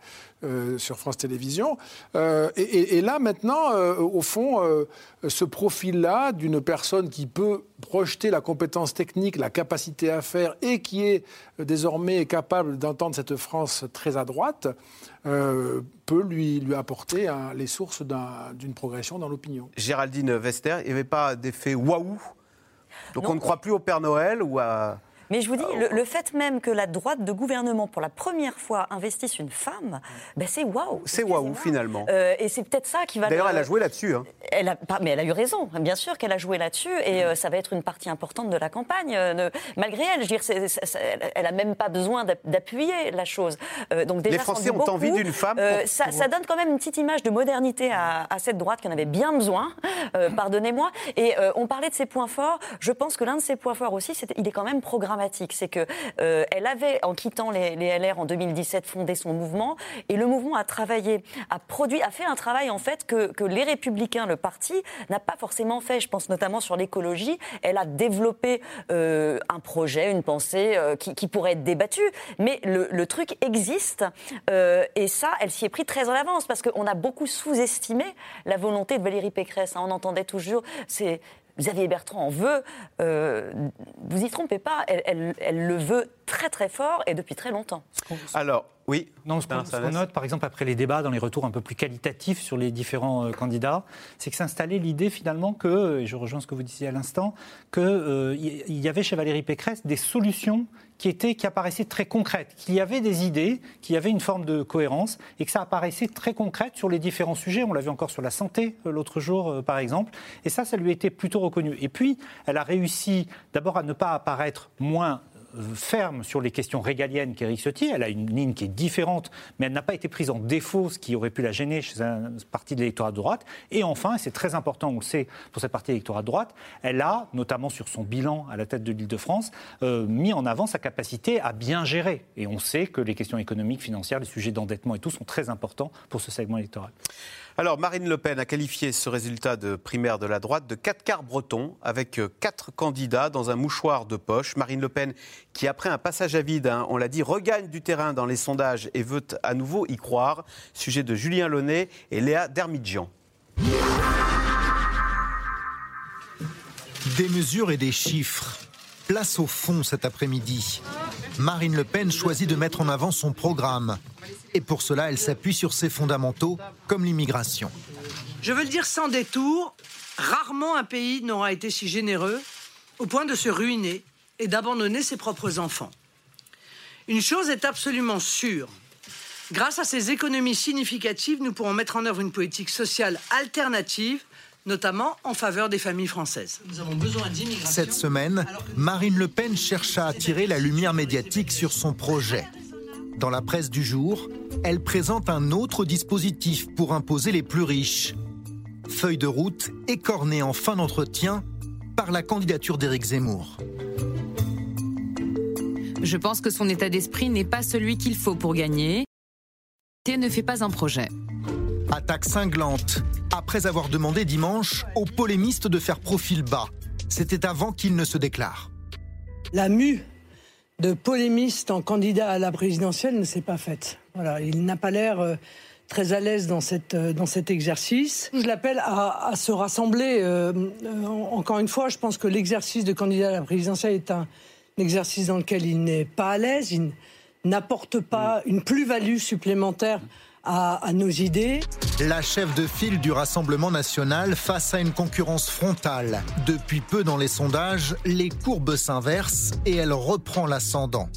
euh, sur France Télévisions. Et, et- et là, maintenant, au fond, ce profil-là d'une personne qui peut projeter la compétence technique, la capacité à faire, et qui est euh, désormais capable d'entendre cette France très à droite, euh, peut lui, lui apporter hein, les sources d'un- d'une progression dans l'opinion. Géraldine Vester, il n'y avait pas d'effet waouh? Donc on ne croit plus au Père Noël ou à... Mais je vous dis, le, le fait même que la droite de gouvernement, pour la première fois, investisse une femme, ben c'est waouh. C'est waouh finalement. Euh, et c'est peut-être ça qui va. D'ailleurs, le- elle a joué là-dessus. hein. Elle a, pas- mais elle a eu raison, bien sûr qu'elle a joué là-dessus, et euh, ça va être une partie importante de la campagne. euh, malgré elle, je veux dire, elle- elle a même pas besoin d'app- d'appuyer la chose. Donc déjà, Les Français ont envie d'une femme pour- ça, donne quand même une petite image de modernité à, à cette droite qui en avait bien besoin. Pardonnez-moi. Et on parlait de ses points forts. Je pense que l'un de ses points forts aussi, c'est il est quand même C'est que euh, elle avait, en quittant les, LR en 2017, fondé son mouvement, et le mouvement a travaillé, a produit, a fait un travail en fait que, les Républicains, le parti, n'a pas forcément fait. Je pense notamment sur l'écologie. Elle a développé euh, un projet, une pensée euh, qui, pourrait être débattue, mais le, truc existe et ça, elle s'y est pris très en avance parce qu'on a beaucoup sous-estimé la volonté de Valérie Pécresse. hein. On entendait toujours, Xavier Bertrand en veut. Euh, vous y trompez pas, elle, elle- elle le veut très très fort et depuis très longtemps. Alors, oui. Non, ce qu'on note, par exemple, après les débats, dans les retours un peu plus qualitatifs sur les différents euh, candidats, c'est que s'installait l'idée finalement que, et je rejoins ce que vous disiez à l'instant, qu'il y avait chez Valérie Pécresse des solutions qui, étaient, qui apparaissaient très concrètes, qu'il y avait des idées, qu'il y avait une forme de cohérence et que ça apparaissait très concrète sur les différents sujets. On l'a vu encore sur la santé euh, l'autre jour, euh, par exemple. Et ça, ça lui été plutôt reconnu. Et puis, elle a réussi d'abord à ne pas apparaître moins euh, ferme sur les questions régaliennes qu'Éric Ciotti. Elle a une ligne qui est différente, mais elle n'a pas été prise en défaut, ce qui aurait pu la gêner chez un parti de l'électorat de droite. Et enfin, c'est très important, on le sait, pour cette partie d'électorat de droite, elle a, notamment sur son bilan à la tête de l'Île-de-France, euh, mis en avant sa capacité à bien gérer. Et on sait que les questions économiques, financières, les sujets d'endettement et tout sont très importants pour ce segment électoral. Alors, Marine Le Pen a qualifié ce résultat de primaire de la droite de quatre quarts bretons, avec euh, quatre candidats dans un mouchoir de poche. Marine Le Pen, qui après un passage à vide, hein, on l'a dit, regagne du terrain dans les sondages et veut à nouveau y croire. Sujet de Julien Launay et Léa Dermidjian. Des mesures et des chiffres. Place au fond cet après-midi. Marine Le Pen choisit de mettre en avant son programme. Et pour cela, elle s'appuie sur ses fondamentaux, comme l'immigration. Je veux le dire sans détour, rarement un pays n'aura été si généreux au point de se ruiner et d'abandonner ses propres enfants. Une chose est absolument sûre. Grâce à ces économies significatives, nous pourrons mettre en œuvre une politique sociale alternative, notamment en faveur des familles françaises. Nous avons besoin d'immigration. Cette semaine, Marine Le Pen cherche à attirer la lumière médiatique sur son projet. Dans la presse du jour, elle présente un autre dispositif pour imposer les plus riches. Feuille de route écornée en fin d'entretien par la candidature d'Éric Zemmour. Je pense que son état d'esprit n'est pas celui qu'il faut pour gagner. Et ne fait pas un projet. Attaque cinglante, après avoir demandé dimanche aux polémistes de faire profil bas. C'était avant qu'il ne se déclare. La mue de polémiste en candidat à la présidentielle ne s'est pas faite. Voilà, il n'a pas l'air euh, très à l'aise dans, cette, euh, dans cet exercice. Je l'appelle à, à se rassembler. euh, euh, encore une fois, je pense que l'exercice de candidat à la présidentielle est un exercice dans lequel il n'est pas à l'aise, il n'apporte pas une plus-value supplémentaire à, nos idées. La chef de file du Rassemblement national face à une concurrence frontale. Depuis peu dans les sondages, les courbes s'inversent et elle reprend l'ascendant.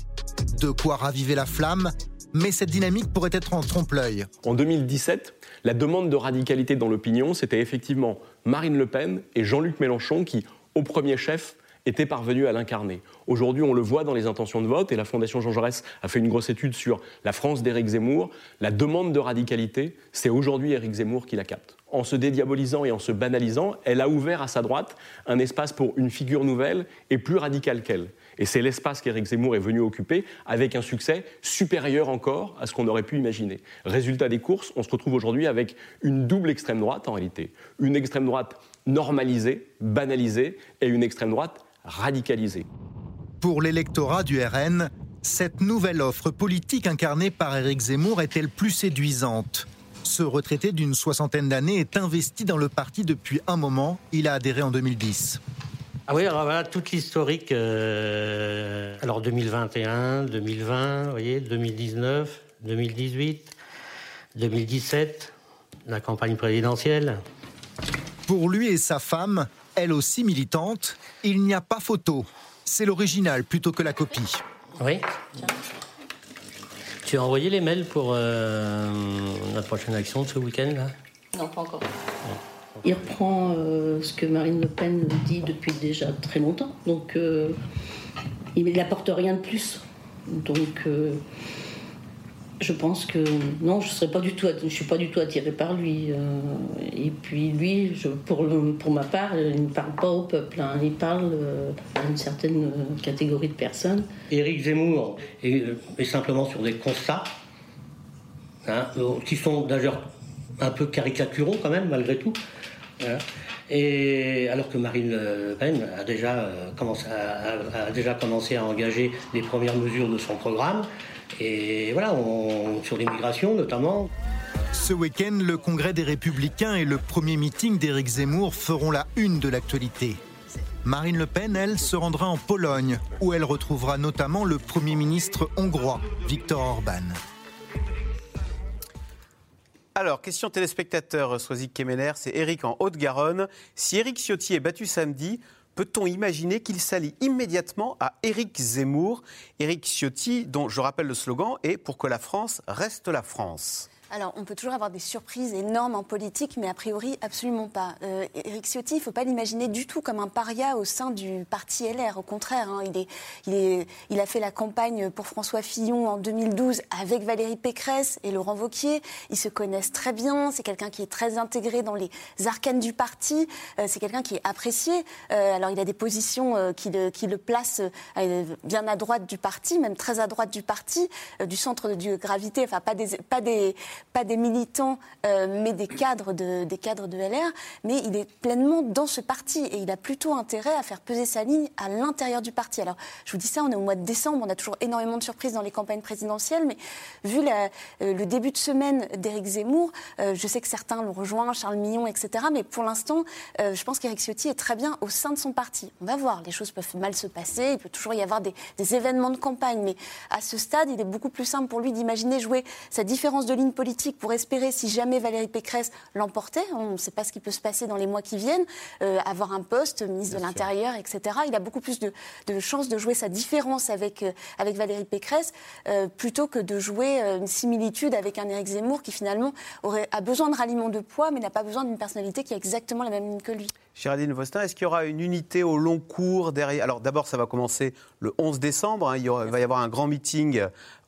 De quoi raviver la flamme, mais cette dynamique pourrait être en trompe-l'œil. En 2017, la demande de radicalité dans l'opinion, c'était effectivement Marine Le Pen et Jean-Luc Mélenchon qui, au premier chef, étaient parvenus à l'incarner. Aujourd'hui, on le voit dans les intentions de vote, et la Fondation Jean Jaurès a fait une grosse étude sur la France d'Éric Zemmour. La demande de radicalité, c'est aujourd'hui Éric Zemmour qui la capte. En se dédiabolisant et en se banalisant, elle a ouvert à sa droite un espace pour une figure nouvelle et plus radicale qu'elle. Et c'est l'espace qu'Éric Zemmour est venu occuper avec un succès supérieur encore à ce qu'on aurait pu imaginer. Résultat des courses, on se retrouve aujourd'hui avec une double extrême droite en réalité. Une extrême droite normalisée, banalisée, et une extrême droite radicalisée. Pour l'électorat du RN, cette nouvelle offre politique incarnée par Éric Zemmour est-elle plus séduisante? Ce retraité d'une soixantaine d'années est investi dans le parti depuis un moment. Il a adhéré en 2010. Ah oui, alors voilà toute l'historique. Euh, alors 2021, 2020, vous voyez, 2019, 2018, 2017, la campagne présidentielle. Pour lui et sa femme, elle aussi militante, il n'y a pas photo. C'est l'original plutôt que la copie. Oui. Tu as envoyé les mails pour euh, la prochaine action de ce week-end là? Non, pas encore. Il reprend euh, ce que Marine Le Pen dit depuis déjà très longtemps. Donc, euh, il n'apporte rien de plus. Donc, euh, je pense que non, je ne pas du tout, je suis pas du tout attirée par lui. et puis lui, pour, pour ma part, il ne parle pas au peuple. Hein. il parle à une certaine catégorie de personnes. Éric Zemmour est, simplement sur des constats hein, qui sont d'ailleurs un peu caricaturaux quand même, malgré tout. Et alors que Marine Le Pen a déjà, euh, a, déjà commencé à engager les premières mesures de son programme, et voilà, sur l'immigration notamment. Ce week-end, le Congrès des Républicains et le premier meeting d'Éric Zemmour feront la une de l'actualité. Marine Le Pen, elle, se rendra en Pologne, où elle retrouvera notamment le Premier ministre hongrois, Viktor Orban. Alors, question téléspectateur, Soisy Kemener, c'est Eric en Haute-Garonne. Si Eric Ciotti est battu samedi, peut-on imaginer qu'il s'allie immédiatement à Eric Zemmour? Eric Ciotti, dont je rappelle le slogan est Pour que la France reste la France. Alors, on peut toujours avoir des surprises énormes en politique, mais a priori, absolument pas. Euh, Éric Ciotti, il ne faut pas l'imaginer du tout comme un paria au sein du parti LR. Au contraire, hein, il, est, il, est, il, a fait la campagne pour François Fillon en 2012 avec Valérie Pécresse et Laurent Vauquier. Ils se connaissent très bien. C'est quelqu'un qui est très intégré dans les arcanes du parti. Euh, c'est quelqu'un qui est apprécié. Euh, alors, il a des positions euh, qui le, qui, le, placent euh, bien à droite du parti, même très à droite du parti, euh, du centre de gravité. Enfin, pas des, pas des pas des militants, euh, mais des cadres, de, des cadres de LR. Mais il est pleinement dans ce parti et il a plutôt intérêt à faire peser sa ligne à l'intérieur du parti. Alors, je vous dis ça, on est au mois de décembre, on a toujours énormément de surprises dans les campagnes présidentielles, mais vu euh, le début de semaine d'Éric Zemmour, euh, je sais que certains l'ont rejoint, Charles Millon, etc. Mais pour l'instant, je pense qu'Éric Ciotti est très bien au sein de son parti. On va voir, les choses peuvent mal se passer, il peut toujours y avoir des événements de campagne, mais à ce stade, il est beaucoup plus simple pour lui d'imaginer jouer sa différence de ligne politique pour espérer, si jamais Valérie Pécresse l'emportait, on ne sait pas ce qui peut se passer dans les mois qui viennent, euh, avoir un poste, ministre de l'Intérieur, etc. Il a beaucoup plus de, chances de jouer sa différence avec, euh, avec Valérie Pécresse euh, plutôt que de jouer une similitude avec un Éric Zemmour qui finalement aurait, a besoin de ralliement de poids mais n'a pas besoin d'une personnalité qui a exactement la même ligne que lui. Géraldine Vostin, est-ce qu'il y aura une unité au long cours derrière? Alors d'abord, ça va commencer le 11 décembre. Hein. il, va y avoir un grand meeting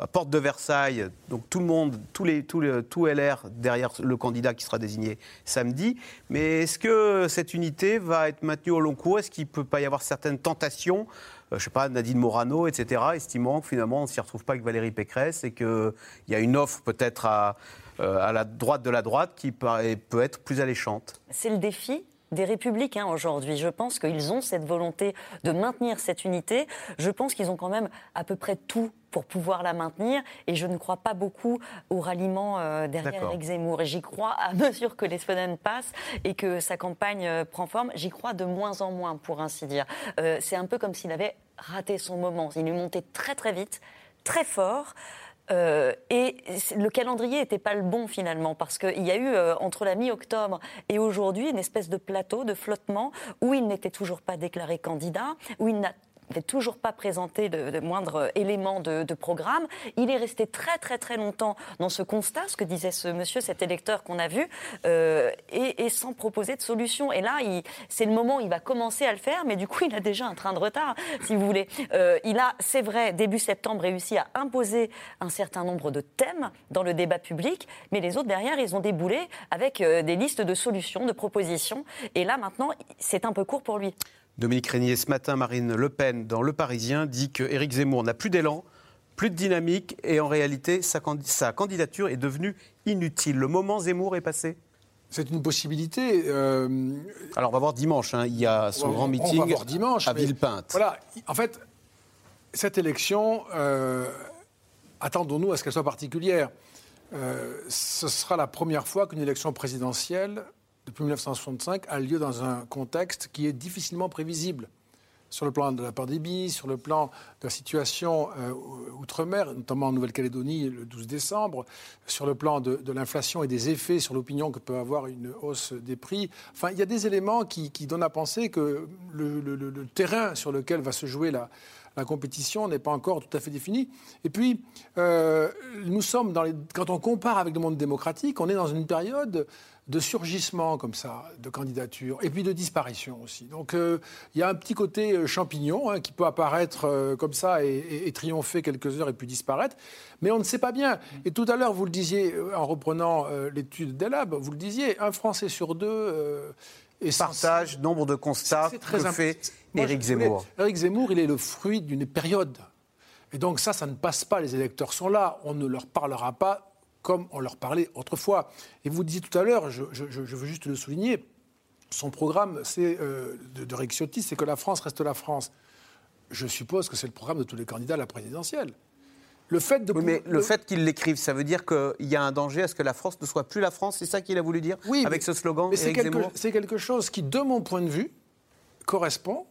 Porte de Versailles. Donc tout le monde, tous les, tout, tout LR derrière le candidat qui sera désigné samedi. Mais est-ce que cette unité va être maintenue au long cours? Est-ce qu'il ne peut pas y avoir certaines tentations? Euh, je ne sais pas, Nadine Morano, etc., estimant que finalement on ne s'y retrouve pas avec Valérie Pécresse et qu'il y a une offre peut-être à, euh, à la droite de la droite qui peut être plus alléchante. C'est le défi des républicains aujourd'hui. Je pense qu'ils ont cette volonté de maintenir cette unité. Je pense qu'ils ont quand même à peu près tout pour pouvoir la maintenir. Et je ne crois pas beaucoup au ralliement euh, derrière Eric Zemmour. Et j'y crois à mesure que les semaines passent et que sa campagne euh, prend forme. J'y crois de moins en moins, pour ainsi dire. Euh, c'est un peu comme s'il avait raté son moment. Il est monté très très vite, très fort. Euh, et le calendrier n'était pas le bon finalement, parce qu'il y a eu euh, entre la mi-octobre et aujourd'hui une espèce de plateau, de flottement, où il n'était toujours pas déclaré candidat, où il n'a n'avait toujours pas présenté de, moindre élément de, programme. Il est resté très très très longtemps dans ce constat, ce que disait ce monsieur, cet électeur qu'on a vu, euh, et, sans proposer de solution. Et là, c'est le moment où il va commencer à le faire, mais du coup, il a déjà un train de retard, si vous voulez. Euh, il a, c'est vrai, début septembre, réussi à imposer un certain nombre de thèmes dans le débat public, mais les autres derrière, ils ont déboulé avec euh, des listes de solutions, de propositions. Et là, maintenant, c'est un peu court pour lui. Dominique Régnier, ce matin, Marine Le Pen, dans Le Parisien, dit que Éric Zemmour n'a plus d'élan, plus de dynamique, et en réalité, sa, sa, candidature est devenue inutile. Le moment Zemmour est passé? C'est une possibilité. Euh... Alors, on va voir dimanche. Hein. Il y a son on, grand meeting on va voir dimanche, à Villepinte. Voilà. En fait, cette élection, euh, attendons-nous à ce qu'elle soit particulière. Euh, ce sera la première fois qu'une élection présidentielle depuis 1965 a lieu dans un contexte qui est difficilement prévisible sur le plan de la pandémie, sur le plan de la situation euh, outre-mer, notamment en Nouvelle-Calédonie le 12 décembre, sur le plan de, l'inflation et des effets sur l'opinion que peut avoir une hausse des prix. Enfin, il y a des éléments qui, donnent à penser que le, terrain sur lequel va se jouer la, compétition n'est pas encore tout à fait définie. Et puis, euh, nous sommes quand on compare avec le monde démocratique, on est dans une période de surgissement comme ça, de candidature, et puis de disparition aussi. Donc euh, il y a un petit côté euh, champignon hein, qui peut apparaître euh, comme ça et, et, et, triompher quelques heures et puis disparaître, mais on ne sait pas bien. Et tout à l'heure, vous le disiez en reprenant l'étude d'Elab, vous le disiez, un Français sur deux... Et partage, nombre de constats que fait Éric Zemmour. Éric Zemmour, il est le fruit d'une période. Et donc ça, ça ne passe pas. Les électeurs sont là. On ne leur parlera pas comme on leur parlait autrefois. Et vous disiez tout à l'heure, je, je, je, veux juste le souligner, son programme c'est, euh, de, de Rick Ciotti, c'est que la France reste la France. Je suppose que c'est le programme de tous les candidats à la présidentielle. Le fait, de... oui, mais le, le fait qu'il l'écrive, ça veut dire qu'il y a un danger à ce que la France ne soit plus la France C'est ça qu'il a voulu dire oui, avec mais, ce slogan mais c'est quelque, quelque, chose qui, de mon point de vue, correspond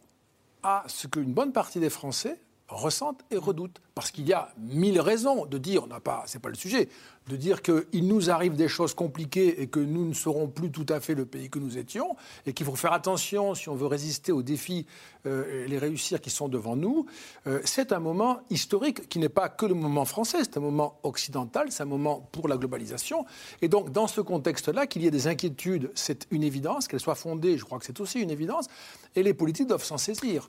à ce qu'une bonne partie des Français ressentent et redoutent. Parce qu'il y a mille raisons de dire, on n'a pas, c'est pas le sujet, de dire qu'il nous arrive des choses compliquées et que nous ne serons plus tout à fait le pays que nous étions, et qu'il faut faire attention si on veut résister aux défis euh, et les réussir qui sont devant nous. Euh, c'est un moment historique qui n'est pas que le moment français, c'est un moment occidental, c'est un moment pour la globalisation. Et donc, dans ce contexte-là, qu'il y ait des inquiétudes, c'est une évidence, qu'elles soient fondées, je crois que c'est aussi une évidence, et les politiques doivent s'en saisir.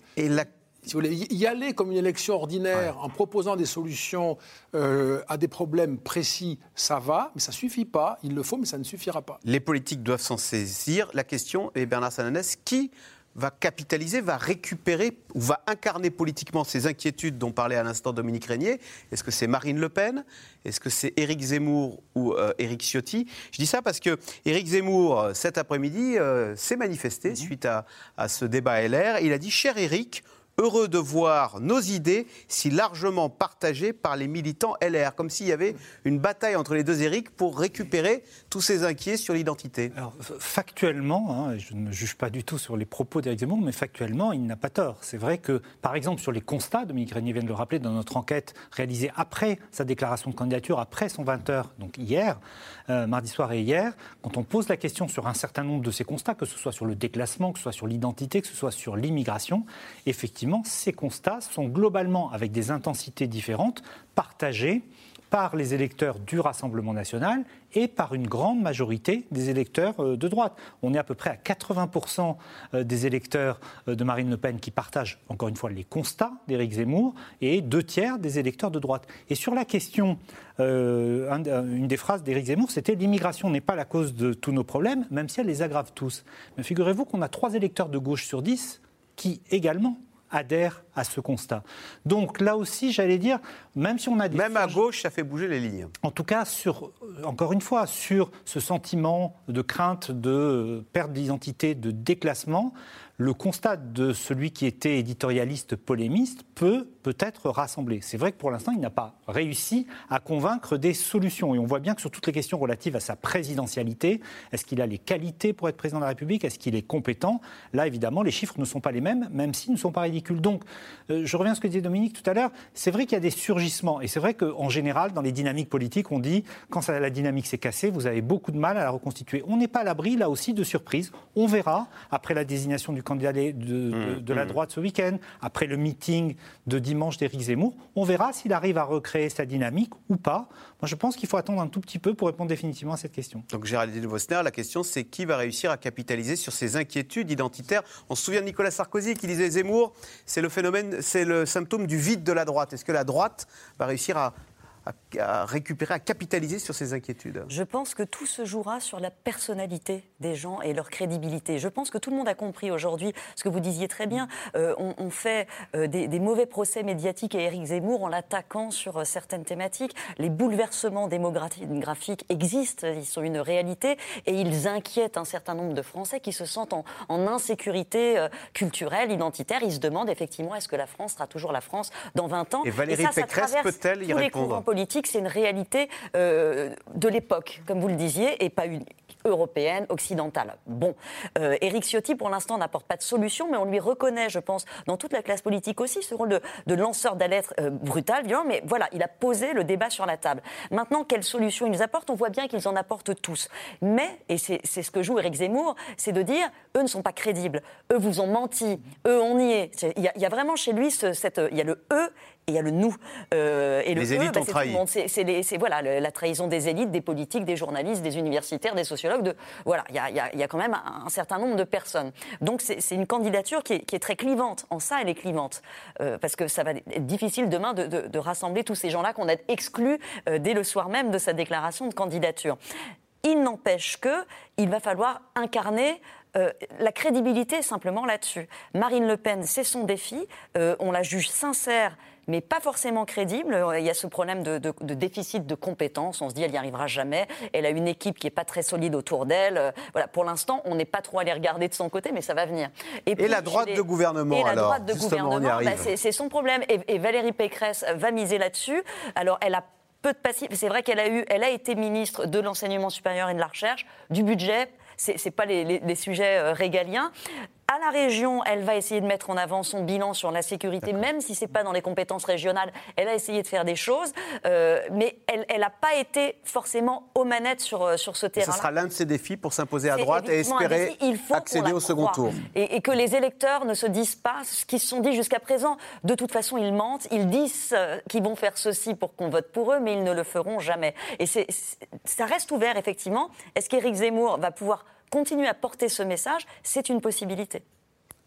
Si vous voulez, y aller comme une élection ordinaire ouais. en proposant des solutions euh, à des problèmes précis, ça va, mais ça ne suffit pas. Il le faut, mais ça ne suffira pas. Les politiques doivent s'en saisir. La question est, Bernard Sananès, qui va capitaliser, va récupérer ou va incarner politiquement ces inquiétudes dont parlait à l'instant Dominique Régnier? Est-ce que c'est Marine Le Pen? Est-ce que c'est Éric Zemmour ou euh, Éric Ciotti? Je dis ça parce que Éric Zemmour, cet après-midi, euh, s'est manifesté mmh. suite à, à, ce débat LR. Il a dit Cher Éric, heureux de voir nos idées si largement partagées par les militants LR, comme s'il y avait une bataille entre les deux Éric pour récupérer tous ces inquiets sur l'identité. Factuellement, hein, je ne juge pas du tout sur les propos d'Éric Zemmour, mais factuellement, il n'a pas tort. C'est vrai que, par exemple, sur les constats, Dominique Régnier vient de le rappeler dans notre enquête réalisée après sa déclaration de candidature, après son 20h, donc hier, euh, mardi soir et hier, quand on pose la question sur un certain nombre de ces constats, que ce soit sur le déclassement, que ce soit sur l'identité, que ce soit sur l'immigration, effectivement, ces constats sont globalement, avec des intensités différentes, partagés par les électeurs du Rassemblement national et par une grande majorité des électeurs de droite. On est à peu près à 80% des électeurs de Marine Le Pen qui partagent, encore une fois, les constats d'Éric Zemmour et deux tiers des électeurs de droite. Et sur la question, euh, une des phrases d'Éric Zemmour, c'était l'immigration n'est pas la cause de tous nos problèmes, même si elle les aggrave tous. Mais figurez-vous qu'on a trois électeurs de gauche sur dix qui également adhèrent à ce constat. Donc là aussi, j'allais dire, même si on a des même à gauche, ça fait bouger les lignes. En tout cas, sur encore une fois, sur ce sentiment de crainte de perte d'identité, de déclassement, le constat de celui qui était éditorialiste polémiste peut peut-être rassembler. C'est vrai que pour l'instant, il n'a pas réussi à convaincre des solutions. Et on voit bien que sur toutes les questions relatives à sa présidentialité, est-ce qu'il a les qualités pour être président de la République? Est-ce qu'il est compétent? Là, évidemment, les chiffres ne sont pas les mêmes, même s'ils ne sont pas ridicules. Donc, euh, je reviens à ce que disait Dominique tout à l'heure. C'est vrai qu'il y a des surgissements. Et c'est vrai qu'en général, dans les dynamiques politiques, on dit quand la dynamique s'est cassée, vous avez beaucoup de mal à la reconstituer. On n'est pas à l'abri, là aussi, de surprises. On verra, après la désignation du candidat de, de, de la Mmh. droite ce week-end, après le meeting de dimanche d'Éric Zemmour, on verra s'il arrive à recréer sa dynamique ou pas. Moi, je pense qu'il faut attendre un tout petit peu pour répondre définitivement à cette question. Donc Géraldine Vosner, la question c'est qui va réussir à capitaliser sur ces inquiétudes identitaires? On se souvient de Nicolas Sarkozy qui disait Zemmour, c'est le phénomène, c'est le symptôme du vide de la droite. Est-ce que la droite va réussir à, à- à récupérer, à capitaliser sur ces inquiétudes Je pense que tout se jouera sur la personnalité des gens et leur crédibilité. Je pense que tout le monde a compris aujourd'hui ce que vous disiez très bien. Euh, on, on fait euh, des, des mauvais procès médiatiques à Éric Zemmour en l'attaquant sur euh, certaines thématiques. Les bouleversements démographiques existent, ils sont une réalité et ils inquiètent un certain nombre de Français qui se sentent en, en insécurité culturelle, identitaire. Ils se demandent effectivement est-ce que la France sera toujours la France dans 20 ans? Et Valérie ça, ça Pécresse peut-elle y répondre? C'est une réalité euh, de l'époque, comme vous le disiez, et pas une européenne, occidentale. Bon, euh, Éric Ciotti, pour l'instant, n'apporte pas de solution, mais on lui reconnaît, je pense, dans toute la classe politique aussi, ce rôle de, lanceur d'alerte euh, brutal, violent, mais voilà, il a posé le débat sur la table. Maintenant, quelles solutions il nous apporte On voit bien qu'ils en apportent tous. Mais, et c'est ce que joue Éric Zemmour, c'est de dire, eux ne sont pas crédibles, eux vous ont menti, eux on y est. Il y, a- vraiment chez lui, ce- cette, il y a le eux il y a le nous. Euh, et le Les eux, élites bah, ont trahi. le monde. C'est voilà, le- la trahison des élites, des politiques, des journalistes, des universitaires, des sociologues. De, voilà, il y a, il y a- il y a quand même un, un certain nombre de personnes. Donc c'est c'est une candidature qui est, qui est très clivante. En ça, elle est clivante. Euh, parce que ça va être difficile demain de, de- de rassembler tous ces gens-là qu'on a exclus euh, dès le soir même de sa déclaration de candidature. Il n'empêche que il va falloir incarner euh, la crédibilité simplement là-dessus. Marine Le Pen, c'est son défi. Euh, on la juge sincère mais pas forcément crédible. Il y a ce problème de, de- de déficit de compétences. On se dit, elle n'y arrivera jamais. Elle a une équipe qui n'est pas très solide autour d'elle. Euh, Voilà, pour l'instant, on n'est pas trop allé regarder de son côté, mais ça va venir. puis, la droite de gouvernement, Et la alors droite de gouvernement, bah, c'est son problème. Et, et Valérie Pécresse va miser là-dessus. Alors, elle a peu de passifs. C'est vrai qu'elle a eu, elle a été ministre de l'enseignement supérieur et de la recherche, du budget. C'est c'est pas les, les- les sujets euh, régaliens. À la région, elle va essayer de mettre en avant son bilan sur la sécurité, même si c'est pas dans les compétences régionales. Elle a essayé de faire des choses, euh, mais elle n'a pas été forcément aux manettes sur, euh, sur ce terrain. Ce sera l'un de ses défis pour s'imposer à droite et espérer défi. Il faut accéder au second tour. Et, et que les électeurs ne se disent pas ce qu'ils se sont dit jusqu'à présent. De toute façon, ils mentent. Ils disent euh, qu'ils vont faire ceci pour qu'on vote pour eux, mais ils ne le feront jamais. Et ça reste ouvert, effectivement. Est-ce qu'Éric Zemmour va pouvoir continuer à porter ce message C'est une possibilité.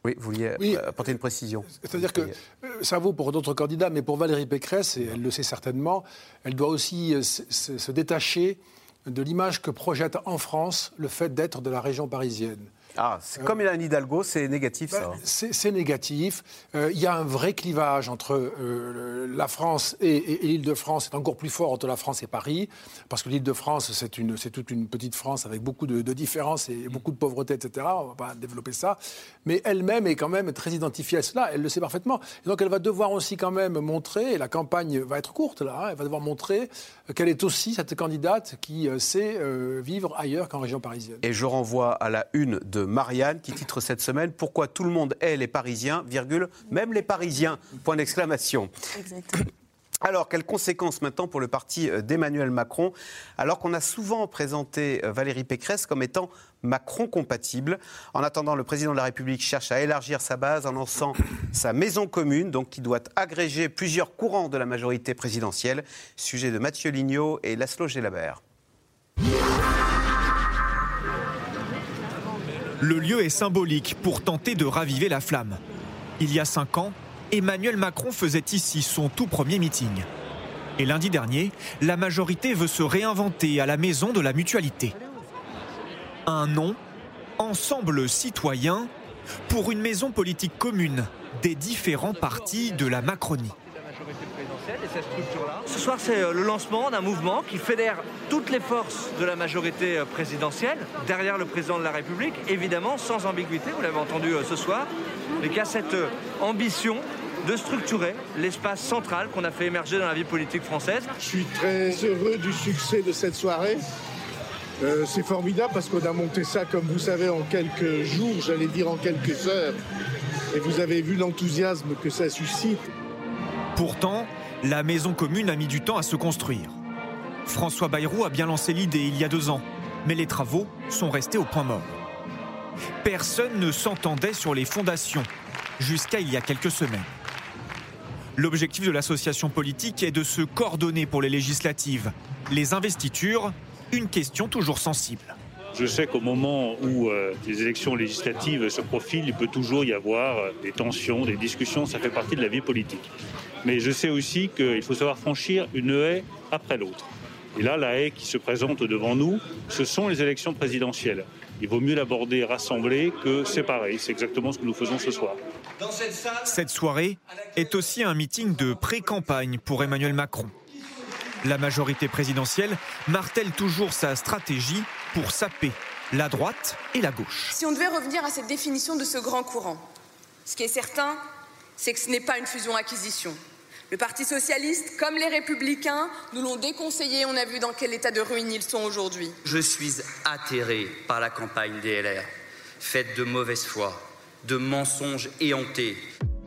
Oui, vous vouliez Oui. euh, apporter une précision. C'est-à-dire que euh, ça vaut pour d'autres candidats, mais pour Valérie Pécresse, et elle le sait certainement, elle doit aussi euh, se détacher de l'image que projette en France le fait d'être de la région parisienne. Ah, c'est comme Hélène Hidalgo, c'est négatif ça. Ben, c'est négatif. Euh, Il y a un vrai clivage entre euh, la France et, et- et l'Île-de-France. C'est encore plus fort entre la France et Paris, parce que l'Île-de-France, c'est une- c'est toute une petite France avec beaucoup de, de différences et beaucoup de pauvreté, etc. On ne va pas développer ça. Mais elle-même est quand même très identifiée à cela. Elle le sait parfaitement. Et donc elle va devoir aussi quand même montrer, et la campagne va être courte là, hein, elle va devoir montrer qu'elle est aussi cette candidate qui euh, sait euh, vivre ailleurs qu'en région parisienne. Et je renvoie à la une de Marianne qui titre cette semaine Pourquoi tout le monde est les Parisiens, virgule, même les Parisiens, point d'exclamation. Alors, quelles conséquences maintenant pour le parti euh, d'Emmanuel Macron, alors qu'on a souvent présenté euh, Valérie Pécresse comme étant Macron compatible? En attendant, le président de la République cherche à élargir sa base en lançant sa maison commune, donc qui doit agréger plusieurs courants de la majorité présidentielle. Sujet de Mathieu Lignot et Laszlo Gélabert. Le lieu est symbolique pour tenter de raviver la flamme. Il y a cinq ans, Emmanuel Macron faisait ici son tout premier meeting. Et lundi dernier, la majorité veut se réinventer à la maison de la mutualité. Un nom, Ensemble citoyen, pour une maison politique commune des différents partis de la Macronie. Présidentielle et cette structure-là. Ce soir, c'est euh, le lancement d'un mouvement qui fédère toutes les forces de la majorité euh, présidentielle derrière le président de la République, évidemment sans ambiguïté, vous l'avez entendu euh, ce soir, mais qui a cette ambition de structurer l'espace central qu'on a fait émerger dans la vie politique française. Je suis très heureux du succès de cette soirée. Euh, c'est formidable parce qu'on a monté ça, comme vous savez, en quelques jours, j'allais dire en quelques heures. Et vous avez vu l'enthousiasme que ça suscite. Pourtant, la maison commune a mis du temps à se construire. François Bayrou a bien lancé l'idée il y a deux ans, mais les travaux sont restés au point mort. Personne ne s'entendait sur les fondations, jusqu'à il y a quelques semaines. L'objectif de l'association politique est de se coordonner pour les législatives. Les investitures, une question toujours sensible. Je sais qu'au moment où euh, les élections législatives se profilent, il peut toujours y avoir euh, des tensions, des discussions, ça fait partie de la vie politique. Mais je sais aussi qu'il faut savoir franchir une haie après l'autre. Et là, la haie qui se présente devant nous, ce sont les élections présidentielles. Il vaut mieux l'aborder rassemblée que séparée. C'est exactement ce que nous faisons ce soir. Cette soirée est aussi un meeting de pré-campagne pour Emmanuel Macron. La majorité présidentielle martèle toujours sa stratégie pour saper la droite et la gauche. Si on devait revenir à cette définition de ce grand courant, ce qui est certain, c'est que ce n'est pas une fusion-acquisition. Le Parti socialiste, comme les républicains, nous l'ont déconseillé. On a vu dans quel état de ruine ils sont aujourd'hui. Je suis atterré par la campagne des LR, faite de mauvaise foi, de mensonges éhontés.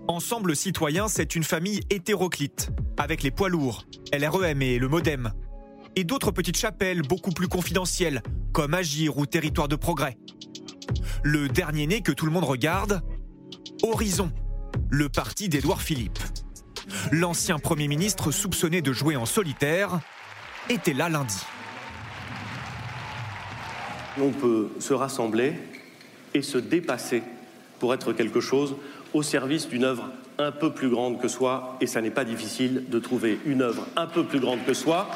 Ensemble citoyen, c'est une famille hétéroclite, avec les poids lourds, LREM et le Modem, et d'autres petites chapelles beaucoup plus confidentielles, comme Agir ou Territoire de Progrès. Le dernier né que tout le monde regarde, Horizon, le parti d'Édouard Philippe. L'ancien Premier ministre soupçonné de jouer en solitaire était là lundi. On peut se rassembler et se dépasser pour être quelque chose au service d'une œuvre un peu plus grande que soi, et ça n'est pas difficile de trouver une œuvre un peu plus grande que soi,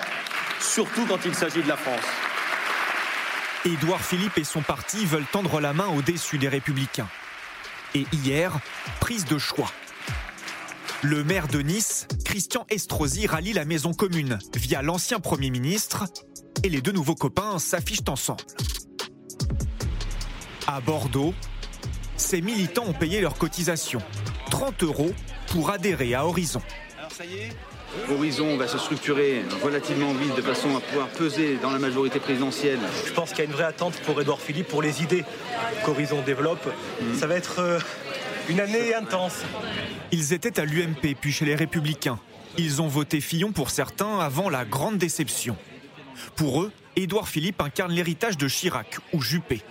surtout quand il s'agit de la France. Édouard Philippe et son parti veulent tendre la main au dessus des Républicains. Et hier, prise de choix. Le maire de Nice, Christian Estrosi, rallie la maison commune via l'ancien Premier ministre et les deux nouveaux copains s'affichent ensemble. À Bordeaux, ces militants ont payé leur cotisation, 30 euros, pour adhérer à Horizon. Alors ça y est Horizon va se structurer relativement vite de façon à pouvoir peser dans la majorité présidentielle. Je pense qu'il y a une vraie attente pour Édouard Philippe pour les idées qu'Horizon développe. Ça va être euh, une année intense. Ils étaient à l'UMP puis chez les Républicains. Ils ont voté Fillon pour certains avant la grande déception. Pour eux, Édouard Philippe incarne l'héritage de Chirac ou Juppé.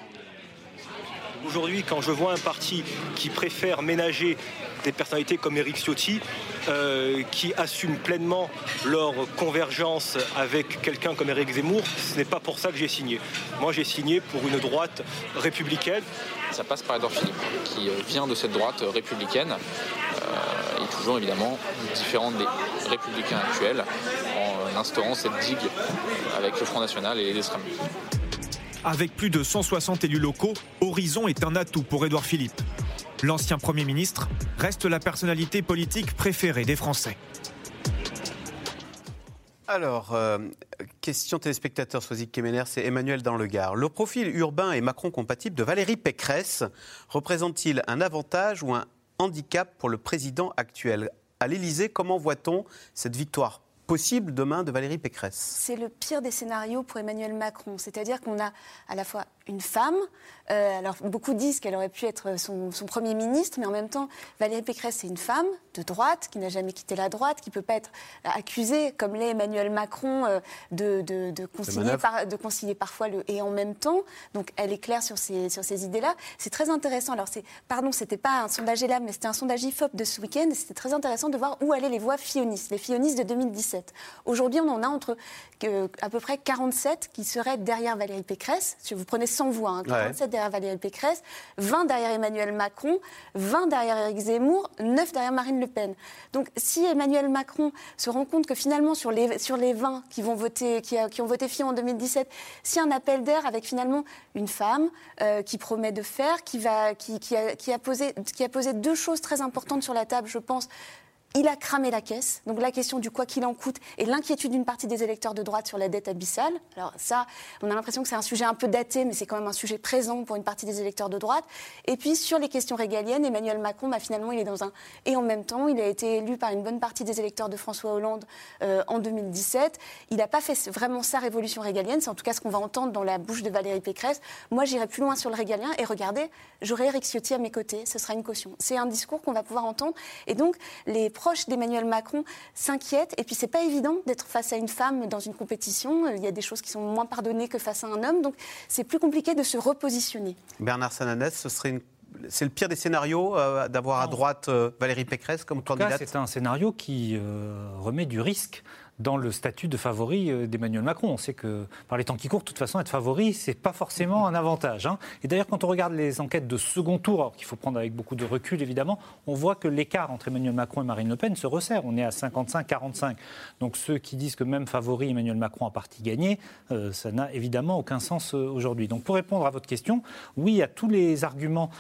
Aujourd'hui, quand je vois un parti qui préfère ménager des personnalités comme Éric Ciotti, euh, qui assument pleinement leur convergence avec quelqu'un comme Éric Zemmour, ce n'est pas pour ça que j'ai signé. Moi, j'ai signé pour une droite républicaine. Ça passe par Edouard Philippe, qui euh, vient de cette droite républicaine, euh, et toujours évidemment différente des républicains actuels, en instaurant cette digue avec le Front National et les extrêmes. Avec plus de 160 élus locaux, Horizon est un atout pour Édouard Philippe. L'ancien Premier ministre reste la personnalité politique préférée des Français. Alors, euh, question téléspectateur Soisic Kemener, c'est Emmanuel dans le Gard. Le profil urbain et Macron compatible de Valérie Pécresse représente-t-il un avantage ou un handicap pour le président actuel? À l'Élysée, comment voit-on cette victoire possible demain de Valérie Pécresse? C'est le pire des scénarios pour Emmanuel Macron. C'est-à-dire qu'on a à la fois une femme, euh, alors beaucoup disent qu'elle aurait pu être son, Premier ministre, mais en même temps, Valérie Pécresse, c'est une femme de droite, qui n'a jamais quitté la droite, qui ne peut pas être accusée, comme l'est Emmanuel Macron, euh, de, de, concilier de, concilier parfois le et en même temps. Donc elle est claire sur ces, sur ces idées-là. C'est très intéressant. Alors, c'est, pardon, ce n'était pas un sondage ELAB, mais c'était un sondage IFOP de ce week-end, c'était très intéressant de voir où allaient les voix fionistes, les fionistes de 2017. Aujourd'hui, on en a entre euh, à peu près 47 qui seraient derrière Valérie Pécresse. Si vous prenez 100 voix, 47 hein, derrière Valérie Pécresse, 20 derrière Emmanuel Macron, 20 derrière Éric Zemmour, 9 derrière Marine Le Pen. Donc si Emmanuel Macron se rend compte que finalement sur les, sur les 20 qui, vont voter, qui, qui ont voté Fillon en 2017, si un appel d'air avec finalement une femme euh, qui promet de faire, qui, va, qui, qui, a, qui, a posé, qui a posé deux choses très importantes sur la table, je pense, il a cramé la caisse. Donc la question du quoi qu'il en coûte et l'inquiétude d'une partie des électeurs de droite sur la dette abyssale. Alors ça, on a l'impression que c'est un sujet un peu daté, mais c'est quand même un sujet présent pour une partie des électeurs de droite. Et puis sur les questions régaliennes, Emmanuel Macron, bah, finalement, il est dans un... Et en même temps, il a été élu par une bonne partie des électeurs de François Hollande euh, en 2017. Il n'a pas fait vraiment sa révolution régalienne. C'est en tout cas ce qu'on va entendre dans la bouche de Valérie Pécresse. Moi, j'irai plus loin sur le régalien et regardez, j'aurai Eric Ciotti à mes côtés. Ce sera une caution. C'est un discours qu'on va pouvoir entendre. Et donc, les proches d'Emmanuel Macron s'inquiètent. Et puis, c'est pas évident d'être face à une femme dans une compétition. Il y a des choses qui sont moins pardonnées que face à un homme. Donc, c'est plus compliqué de se repositionner. Bernard Sananès, ce serait une c'est le pire des scénarios euh, d'avoir à droite euh, Valérie Pécresse comme candidate C'est un scénario qui euh, remet du risque dans le statut de favori euh, d'Emmanuel Macron. On sait que par les temps qui courent, de toute façon, être favori, c'est pas forcément un avantage. Hein. Et d'ailleurs, quand on regarde les enquêtes de second tour, qu'il faut prendre avec beaucoup de recul évidemment, on voit que l'écart entre Emmanuel Macron et Marine Le Pen se resserre. On est à 55-45. Donc ceux qui disent que même favori Emmanuel Macron a parti gagné, euh, ça n'a évidemment aucun sens euh, aujourd'hui. Donc pour répondre à votre question, oui, à tous les arguments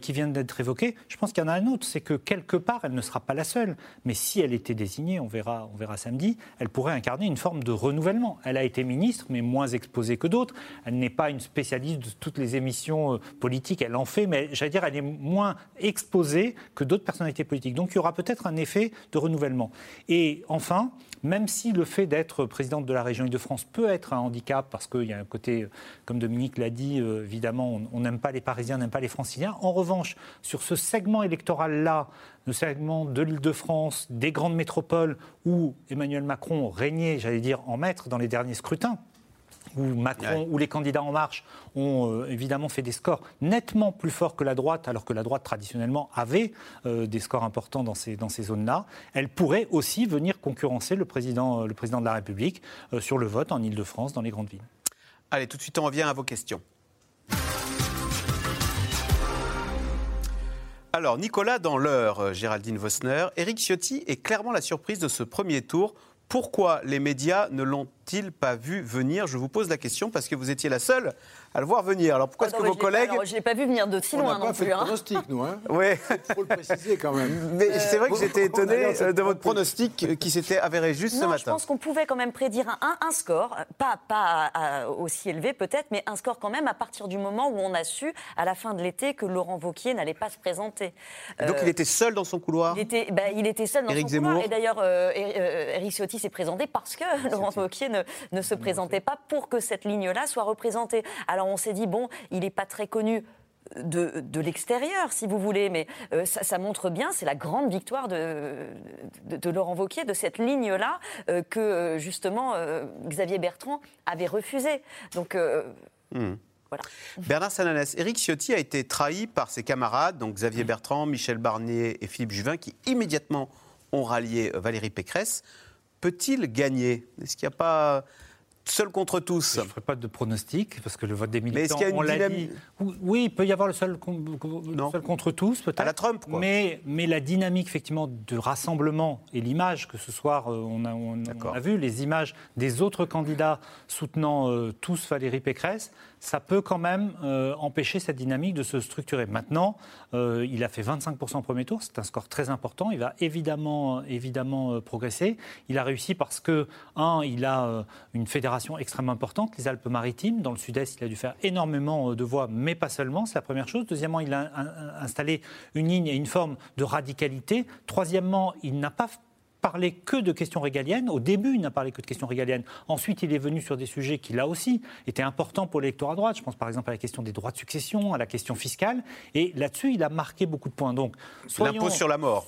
qui viennent d'être évoqués, je pense qu'il y en a un autre, c'est que quelque part, elle ne sera pas la seule. Mais si elle était désignée, on verra, on verra samedi, elle pourrait incarner une forme de renouvellement. Elle a été ministre, mais moins exposée que d'autres. Elle n'est pas une spécialiste de toutes les émissions euh, politiques, elle en fait, mais j'allais dire, elle est moins exposée que d'autres personnalités politiques. Donc il y aura peut-être un effet de renouvellement. Et enfin, même si le fait d'être présidente de la région Île-de-France peut être un handicap, parce qu'il y a un côté, comme Dominique l'a dit, euh, évidemment, on n'aime pas les Parisiens, on n'aime pas les Franciliens. En revanche, sur ce segment électoral-là, le segment de l'Île-de-France, des grandes métropoles, où Emmanuel Macron régnait, j'allais dire, en maître dans les derniers scrutins, où Macron, où les candidats En Marche ont euh, évidemment fait des scores nettement plus forts que la droite, alors que la droite traditionnellement avait euh, des scores importants dans ces, dans ces zones-là, elle pourrait aussi venir concurrencer le président, euh, le président de la République sur le vote en Ile-de-France, dans les grandes villes. Allez, tout de suite, on revient à vos questions. Alors, Nicolas, dans l'heure, Géraldine Vosner, Éric Ciotti est clairement la surprise de ce premier tour pourquoi les médias ne l'ont-ils pas vu venir? Je vous pose la question parce que vous étiez la seule à le voir venir. Alors pourquoi est-ce que vos collègues. je ne l'ai pas vu venir de si loin non pas fait plus. Hein. pronostic, nous. Hein oui. Il faut le préciser quand même. Mais c'est vrai que j'étais étonné de votre pronostic qui s'était avéré juste ce matin. Je pense qu'on pouvait quand même prédire un, un score, pas, pas aussi élevé peut-être, mais un score quand même à partir du moment où on a su, à la fin de l'été, que Laurent Vauquier n'allait pas se présenter. Donc il était seul dans son couloir Il était, bah, il était seul dans son couloir. Et d'ailleurs, euh, Eric Ciotti s'est présenté parce que Laurent Wauquiez ne, ne se présentait pas pour que cette ligne-là soit représentée. Alors on s'est dit, bon, il n'est pas très connu de, de l'extérieur, si vous voulez, mais euh, ça, ça, montre bien, c'est la grande victoire de, de, de Laurent Vauquier, de cette ligne-là, euh, que euh, justement Xavier Bertrand avait refusé. Donc. Mmh. Voilà. Bernard Sananès, Éric Ciotti a été trahi par ses camarades, donc Xavier Bertrand, Michel Barnier et Philippe Juvin, qui immédiatement ont rallié Valérie Pécresse. Peut-il gagner? Est-ce qu'il n'y a pas seul contre tous? Je ne ferai pas de pronostic, parce que le vote des militants, Mais on l'a dit. Oui, il peut y avoir le seul, seul contre tous, peut-être. À la Trump, quoi. Mais, mais la dynamique, effectivement, de rassemblement et l'image que ce soir, euh, on a, on, a, vu, les images des autres candidats soutenant euh, tous Valérie Pécresse, ça peut quand même euh, empêcher cette dynamique de se structurer. Maintenant, euh, il a fait 25% au premier tour, c'est un score très important. Il va évidemment, évidemment euh, progresser. Il a réussi parce que, un, il a une fédération extrêmement importante, les Alpes-Maritimes. Dans le sud-est, il a dû faire énormément de voix, mais pas seulement, c'est la première chose. Deuxièmement, il a installé une ligne et une forme de radicalité. Troisièmement, il n'a pas parlé que de questions régaliennes. Au début, il n'a parlé que de questions régaliennes. Ensuite, il est venu sur des sujets qui, là aussi, étaient importants pour l'électorat droite. Je pense par exemple à la question des droits de succession, à la question fiscale. Et là-dessus, il a marqué beaucoup de points. Donc, l'impôt sur la mort.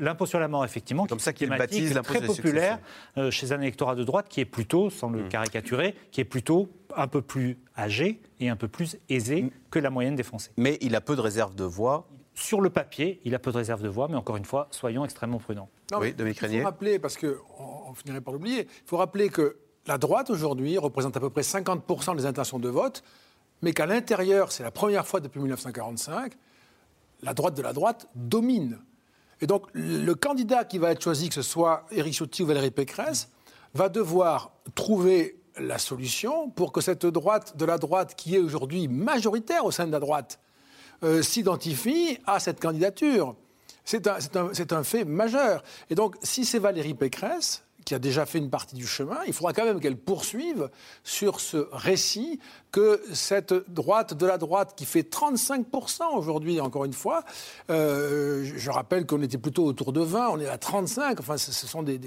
L'impôt sur la mort, effectivement. Comme ça qu'il baptise l'impôt très populaire euh, chez un électorat de droite qui est plutôt, sans le mmh. caricaturer, qui est plutôt un peu plus âgé et un peu plus aisé mmh. que la moyenne des Français. Mais il a peu de réserves de voix sur le papier, il a peu de réserve de voix, mais encore une fois, soyons extrêmement prudents. Non, oui, Il faut rappeler, parce qu'on on finirait par l'oublier, il faut rappeler que la droite aujourd'hui représente à peu près 50% des intentions de vote, mais qu'à l'intérieur, c'est la première fois depuis 1945, la droite de la droite domine. Et donc, le candidat qui va être choisi, que ce soit Éric Ciotti ou Valérie Pécresse, va devoir trouver la solution pour que cette droite de la droite, qui est aujourd'hui majoritaire au sein de la droite, euh, s'identifie à cette candidature. C'est un, fait majeur. Et donc, si c'est Valérie Pécresse, qui a déjà fait une partie du chemin, il faudra quand même qu'elle poursuive sur ce récit que cette droite de la droite qui fait 35% aujourd'hui, encore une fois, euh, je rappelle qu'on était plutôt autour de 20, on est à 35, enfin ce, sont des,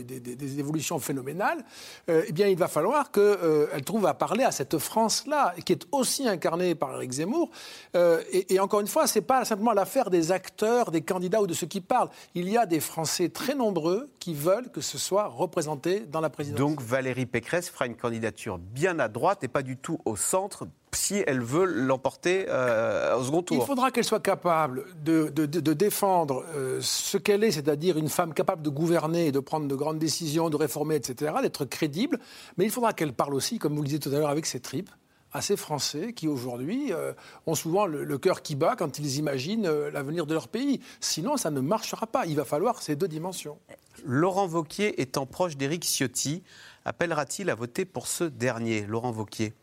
évolutions phénoménales, euh, eh bien il va falloir qu'elle euh, trouve à parler à cette France-là, qui est aussi incarnée par Eric Zemmour. Et, et, encore une fois, ce n'est pas simplement l'affaire des acteurs, des candidats ou de ceux qui parlent. Il y a des Français très nombreux qui veulent que ce soit représenté dans la présidence. Donc Valérie Pécresse fera une candidature bien à droite et pas du tout au centre si elle veut l'emporter euh, au second tour. Il faudra qu'elle soit capable de, défendre euh, ce qu'elle est, c'est-à-dire une femme capable de gouverner, de prendre de grandes décisions, de réformer, etc., d'être crédible. Mais il faudra qu'elle parle aussi, comme vous le disiez tout à l'heure, avec ses tripes à ces Français qui aujourd'hui euh, ont souvent le, cœur qui bat quand ils imaginent l'avenir de leur pays. Sinon, ça ne marchera pas. Il va falloir ces deux dimensions. Laurent Vauquier étant proche d'Éric Ciotti, appellera-t-il à voter pour ce dernier Laurent Vauquier?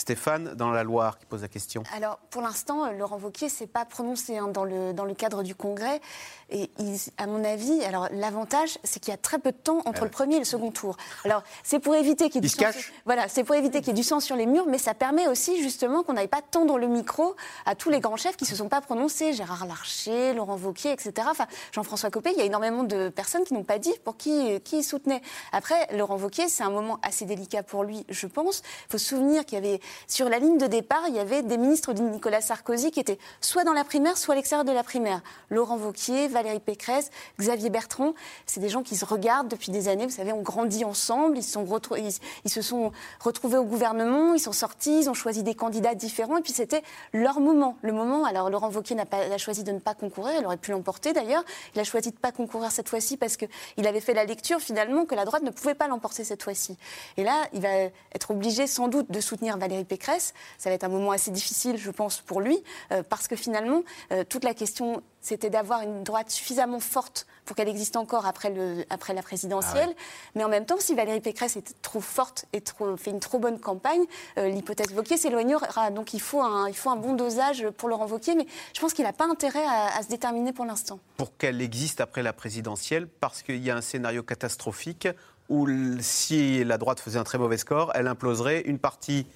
Stéphane, dans la Loire, qui pose la question. Alors, pour l'instant, euh, Laurent Wauquiez ne s'est pas prononcé hein, dans, le, dans le cadre du Congrès. Et à mon avis, alors l'avantage, c'est qu'il y a très peu de temps entre le premier et le second tour. Alors, c'est pour éviter qu'il y ait du sang. Sur, voilà, c'est pour éviter qu'il y ait du sang sur les murs, mais ça permet aussi justement qu'on n'aille pas tendre le micro à tous les grands chefs qui ne se sont pas prononcés, Gérard Larcher, Laurent Wauquiez, etc. Enfin, Jean-François Copé, il y a énormément de personnes qui n'ont pas dit pour qui, qui il soutenait. Après, Laurent Wauquiez, c'est un moment assez délicat pour lui, je pense. Il faut se souvenir qu'il y avait sur la ligne de départ, il y avait des ministres de Nicolas Sarkozy qui étaient soit dans la primaire, soit à l'extérieur de la primaire. Laurent Vauquier, Valérie Pécresse, Xavier Bertrand, c'est des gens qui se regardent depuis des années. Vous savez, on grandit ensemble, ils, se sont retrouvés au gouvernement, ils sont sortis, ils ont choisi des candidats différents, et puis c'était leur moment. Le moment, alors Laurent Vauquier n'a pas, a choisi de ne pas concourir, il aurait pu l'emporter d'ailleurs. Il a choisi de ne pas concourir cette fois-ci parce qu'il avait fait la lecture finalement que la droite ne pouvait pas l'emporter cette fois-ci. Et là, il va être obligé sans doute de soutenir Valérie Pécresse. Ça va être un moment assez difficile, je pense, pour lui, euh, parce que finalement, euh, toute la question, c'était d'avoir une droite suffisamment forte pour qu'elle existe encore après, le, après la présidentielle. Ah Mais en même temps, si Valérie Pécresse est trop forte et trop, fait une trop bonne campagne, euh, l'hypothèse Vauquier s'éloignera. Donc il faut, un, il faut un bon dosage pour Laurent Vauquier, mais je pense qu'il n'a pas intérêt à, à, se déterminer pour l'instant. Pour qu'elle existe après la présidentielle, parce qu'il y a un scénario catastrophique où si la droite faisait un très mauvais score, elle imploserait une partie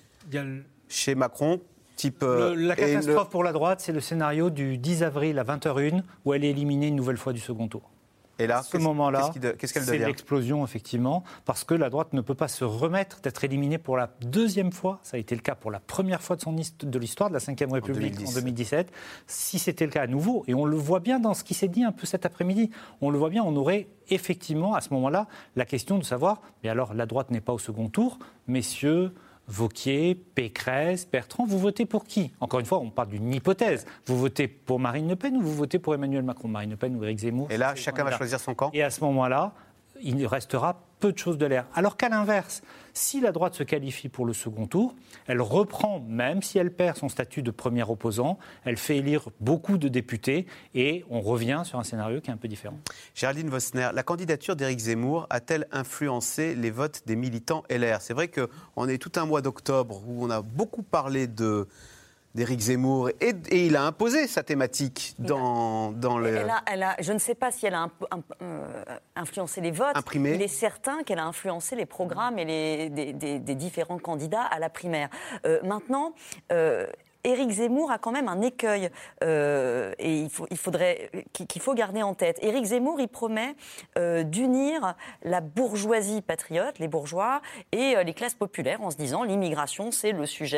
chez Macron Type, euh, la catastrophe pour la droite, c'est le scénario du 10 avril à 20h01 où elle est éliminée une nouvelle fois du second tour. Et là, à ce moment-là, c'est l'explosion, effectivement, parce que la droite ne peut pas se remettre d'être éliminée pour la deuxième fois. Ça a été le cas pour la première fois de, son de l'histoire de la Ve République en 2017. Si c'était le cas à nouveau, et on le voit bien dans ce qui s'est dit un peu cet après-midi, on le voit bien, on aurait effectivement à ce moment-là la question de savoir, mais alors la droite n'est pas au second tour, messieurs, Vauquier, Pécresse, Bertrand, vous votez pour qui? Encore une fois, on parle d'une hypothèse. Vous votez pour Marine Le Pen ou vous votez pour Emmanuel Macron? Marine Le Pen ou Éric Zemmour? Et là, chacun va choisir son camp. Et à ce moment-là, il restera de choses de l'air. Alors qu'à l'inverse, si la droite se qualifie pour le second tour, elle reprend, même si elle perd son statut de premier opposant, elle fait élire beaucoup de députés et on revient sur un scénario qui est un peu différent. Géraldine Vosner, la candidature d'Éric Zemmour a-t-elle influencé les votes des militants LR C'est vrai qu'on est tout un mois d'octobre où on a beaucoup parlé de d'Éric Zemmour et, il a imposé sa thématique dans, dans le. Elle a, je ne sais pas si elle a euh, influencé les votes. Imprimé. Il est certain qu'elle a influencé les programmes et les, des, différents candidats à la primaire. Euh, maintenant, euh, Éric Zemmour a quand même un écueil euh, et il, faudrait qu'il faut garder en tête. Éric Zemmour, il promet euh, d'unir la bourgeoisie patriote, les bourgeois, et euh, les classes populaires en se disant l'immigration, c'est le sujet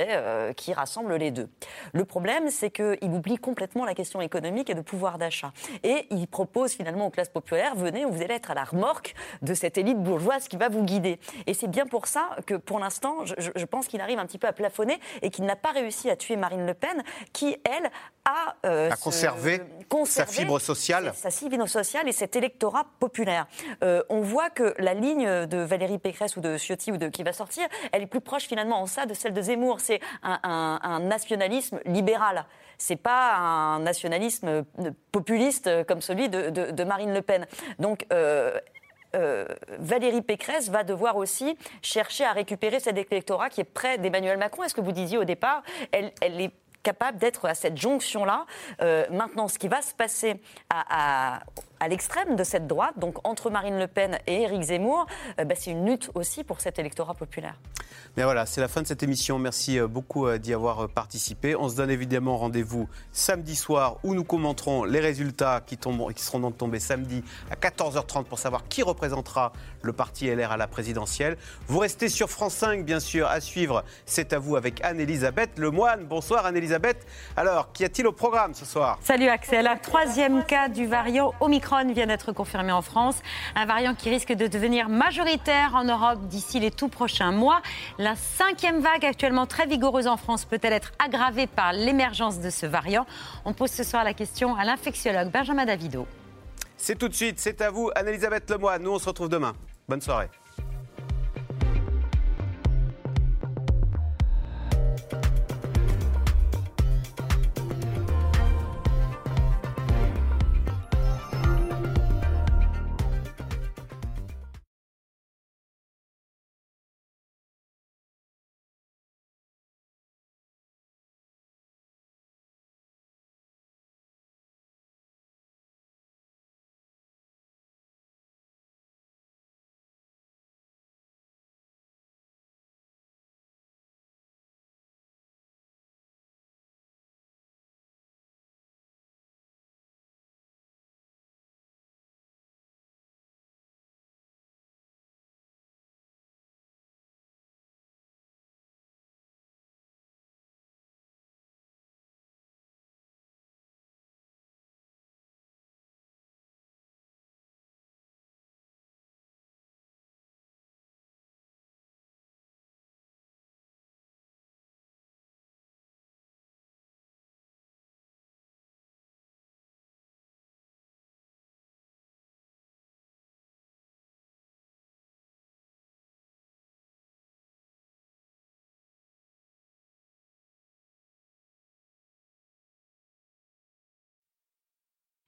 qui rassemble les deux. Le problème, c'est qu'il oublie complètement la question économique et de pouvoir d'achat. Et il propose finalement aux classes populaires, venez, vous allez être à la remorque de cette élite bourgeoise qui va vous guider. Et c'est bien pour ça que pour l'instant, je, je pense qu'il arrive un petit peu à plafonner et qu'il n'a pas réussi à tuer Marie le Pen, qui, elle, a, euh, conservé, sa fibre sociale. Sa fibre sociale et cet électorat populaire. Euh, on voit que la ligne de Valérie Pécresse ou de Ciotti ou de qui va sortir, elle est plus proche finalement en ça de celle de Zemmour. C'est un, nationalisme libéral. C'est pas un nationalisme populiste comme celui de, Marine Le Pen. Donc euh, euh, Valérie Pécresse va devoir aussi chercher à récupérer cet électorat qui est près d'Emmanuel Macron. Est-ce que vous disiez au départ, elle, est capable d'être à cette jonction-là? Euh, maintenant, ce qui va se passer à, l'extrême de cette droite, donc entre Marine Le Pen et Éric Zemmour, euh, bah, c'est une lutte aussi pour cet électorat populaire. Mais voilà, c'est la fin de cette émission. Merci euh, beaucoup d'y avoir participé. On se donne évidemment rendez-vous samedi soir où nous commenterons les résultats qui, tomberont, qui seront donc tombés samedi à 14h30 pour savoir qui représentera le parti LR à la présidentielle. Vous restez sur France 5, bien sûr, à suivre. C'est à vous avec Anne-Elisabeth Lemoine. Bonsoir Anne-Elisabeth. Alors, qu'y a-t-il au programme ce soir? Salut Axel. Un troisième cas du variant Vient d'être confirmé en France. Un variant qui risque de devenir majoritaire en Europe d'ici les tout prochains mois. La cinquième vague actuellement très vigoureuse en France peut-elle être aggravée par l'émergence de ce variant? On pose ce soir la question à l'infectiologue Benjamin Davido. C'est tout de suite, c'est à vous, Anne-Elisabeth Lemoine. Nous, on se retrouve demain. Bonne soirée.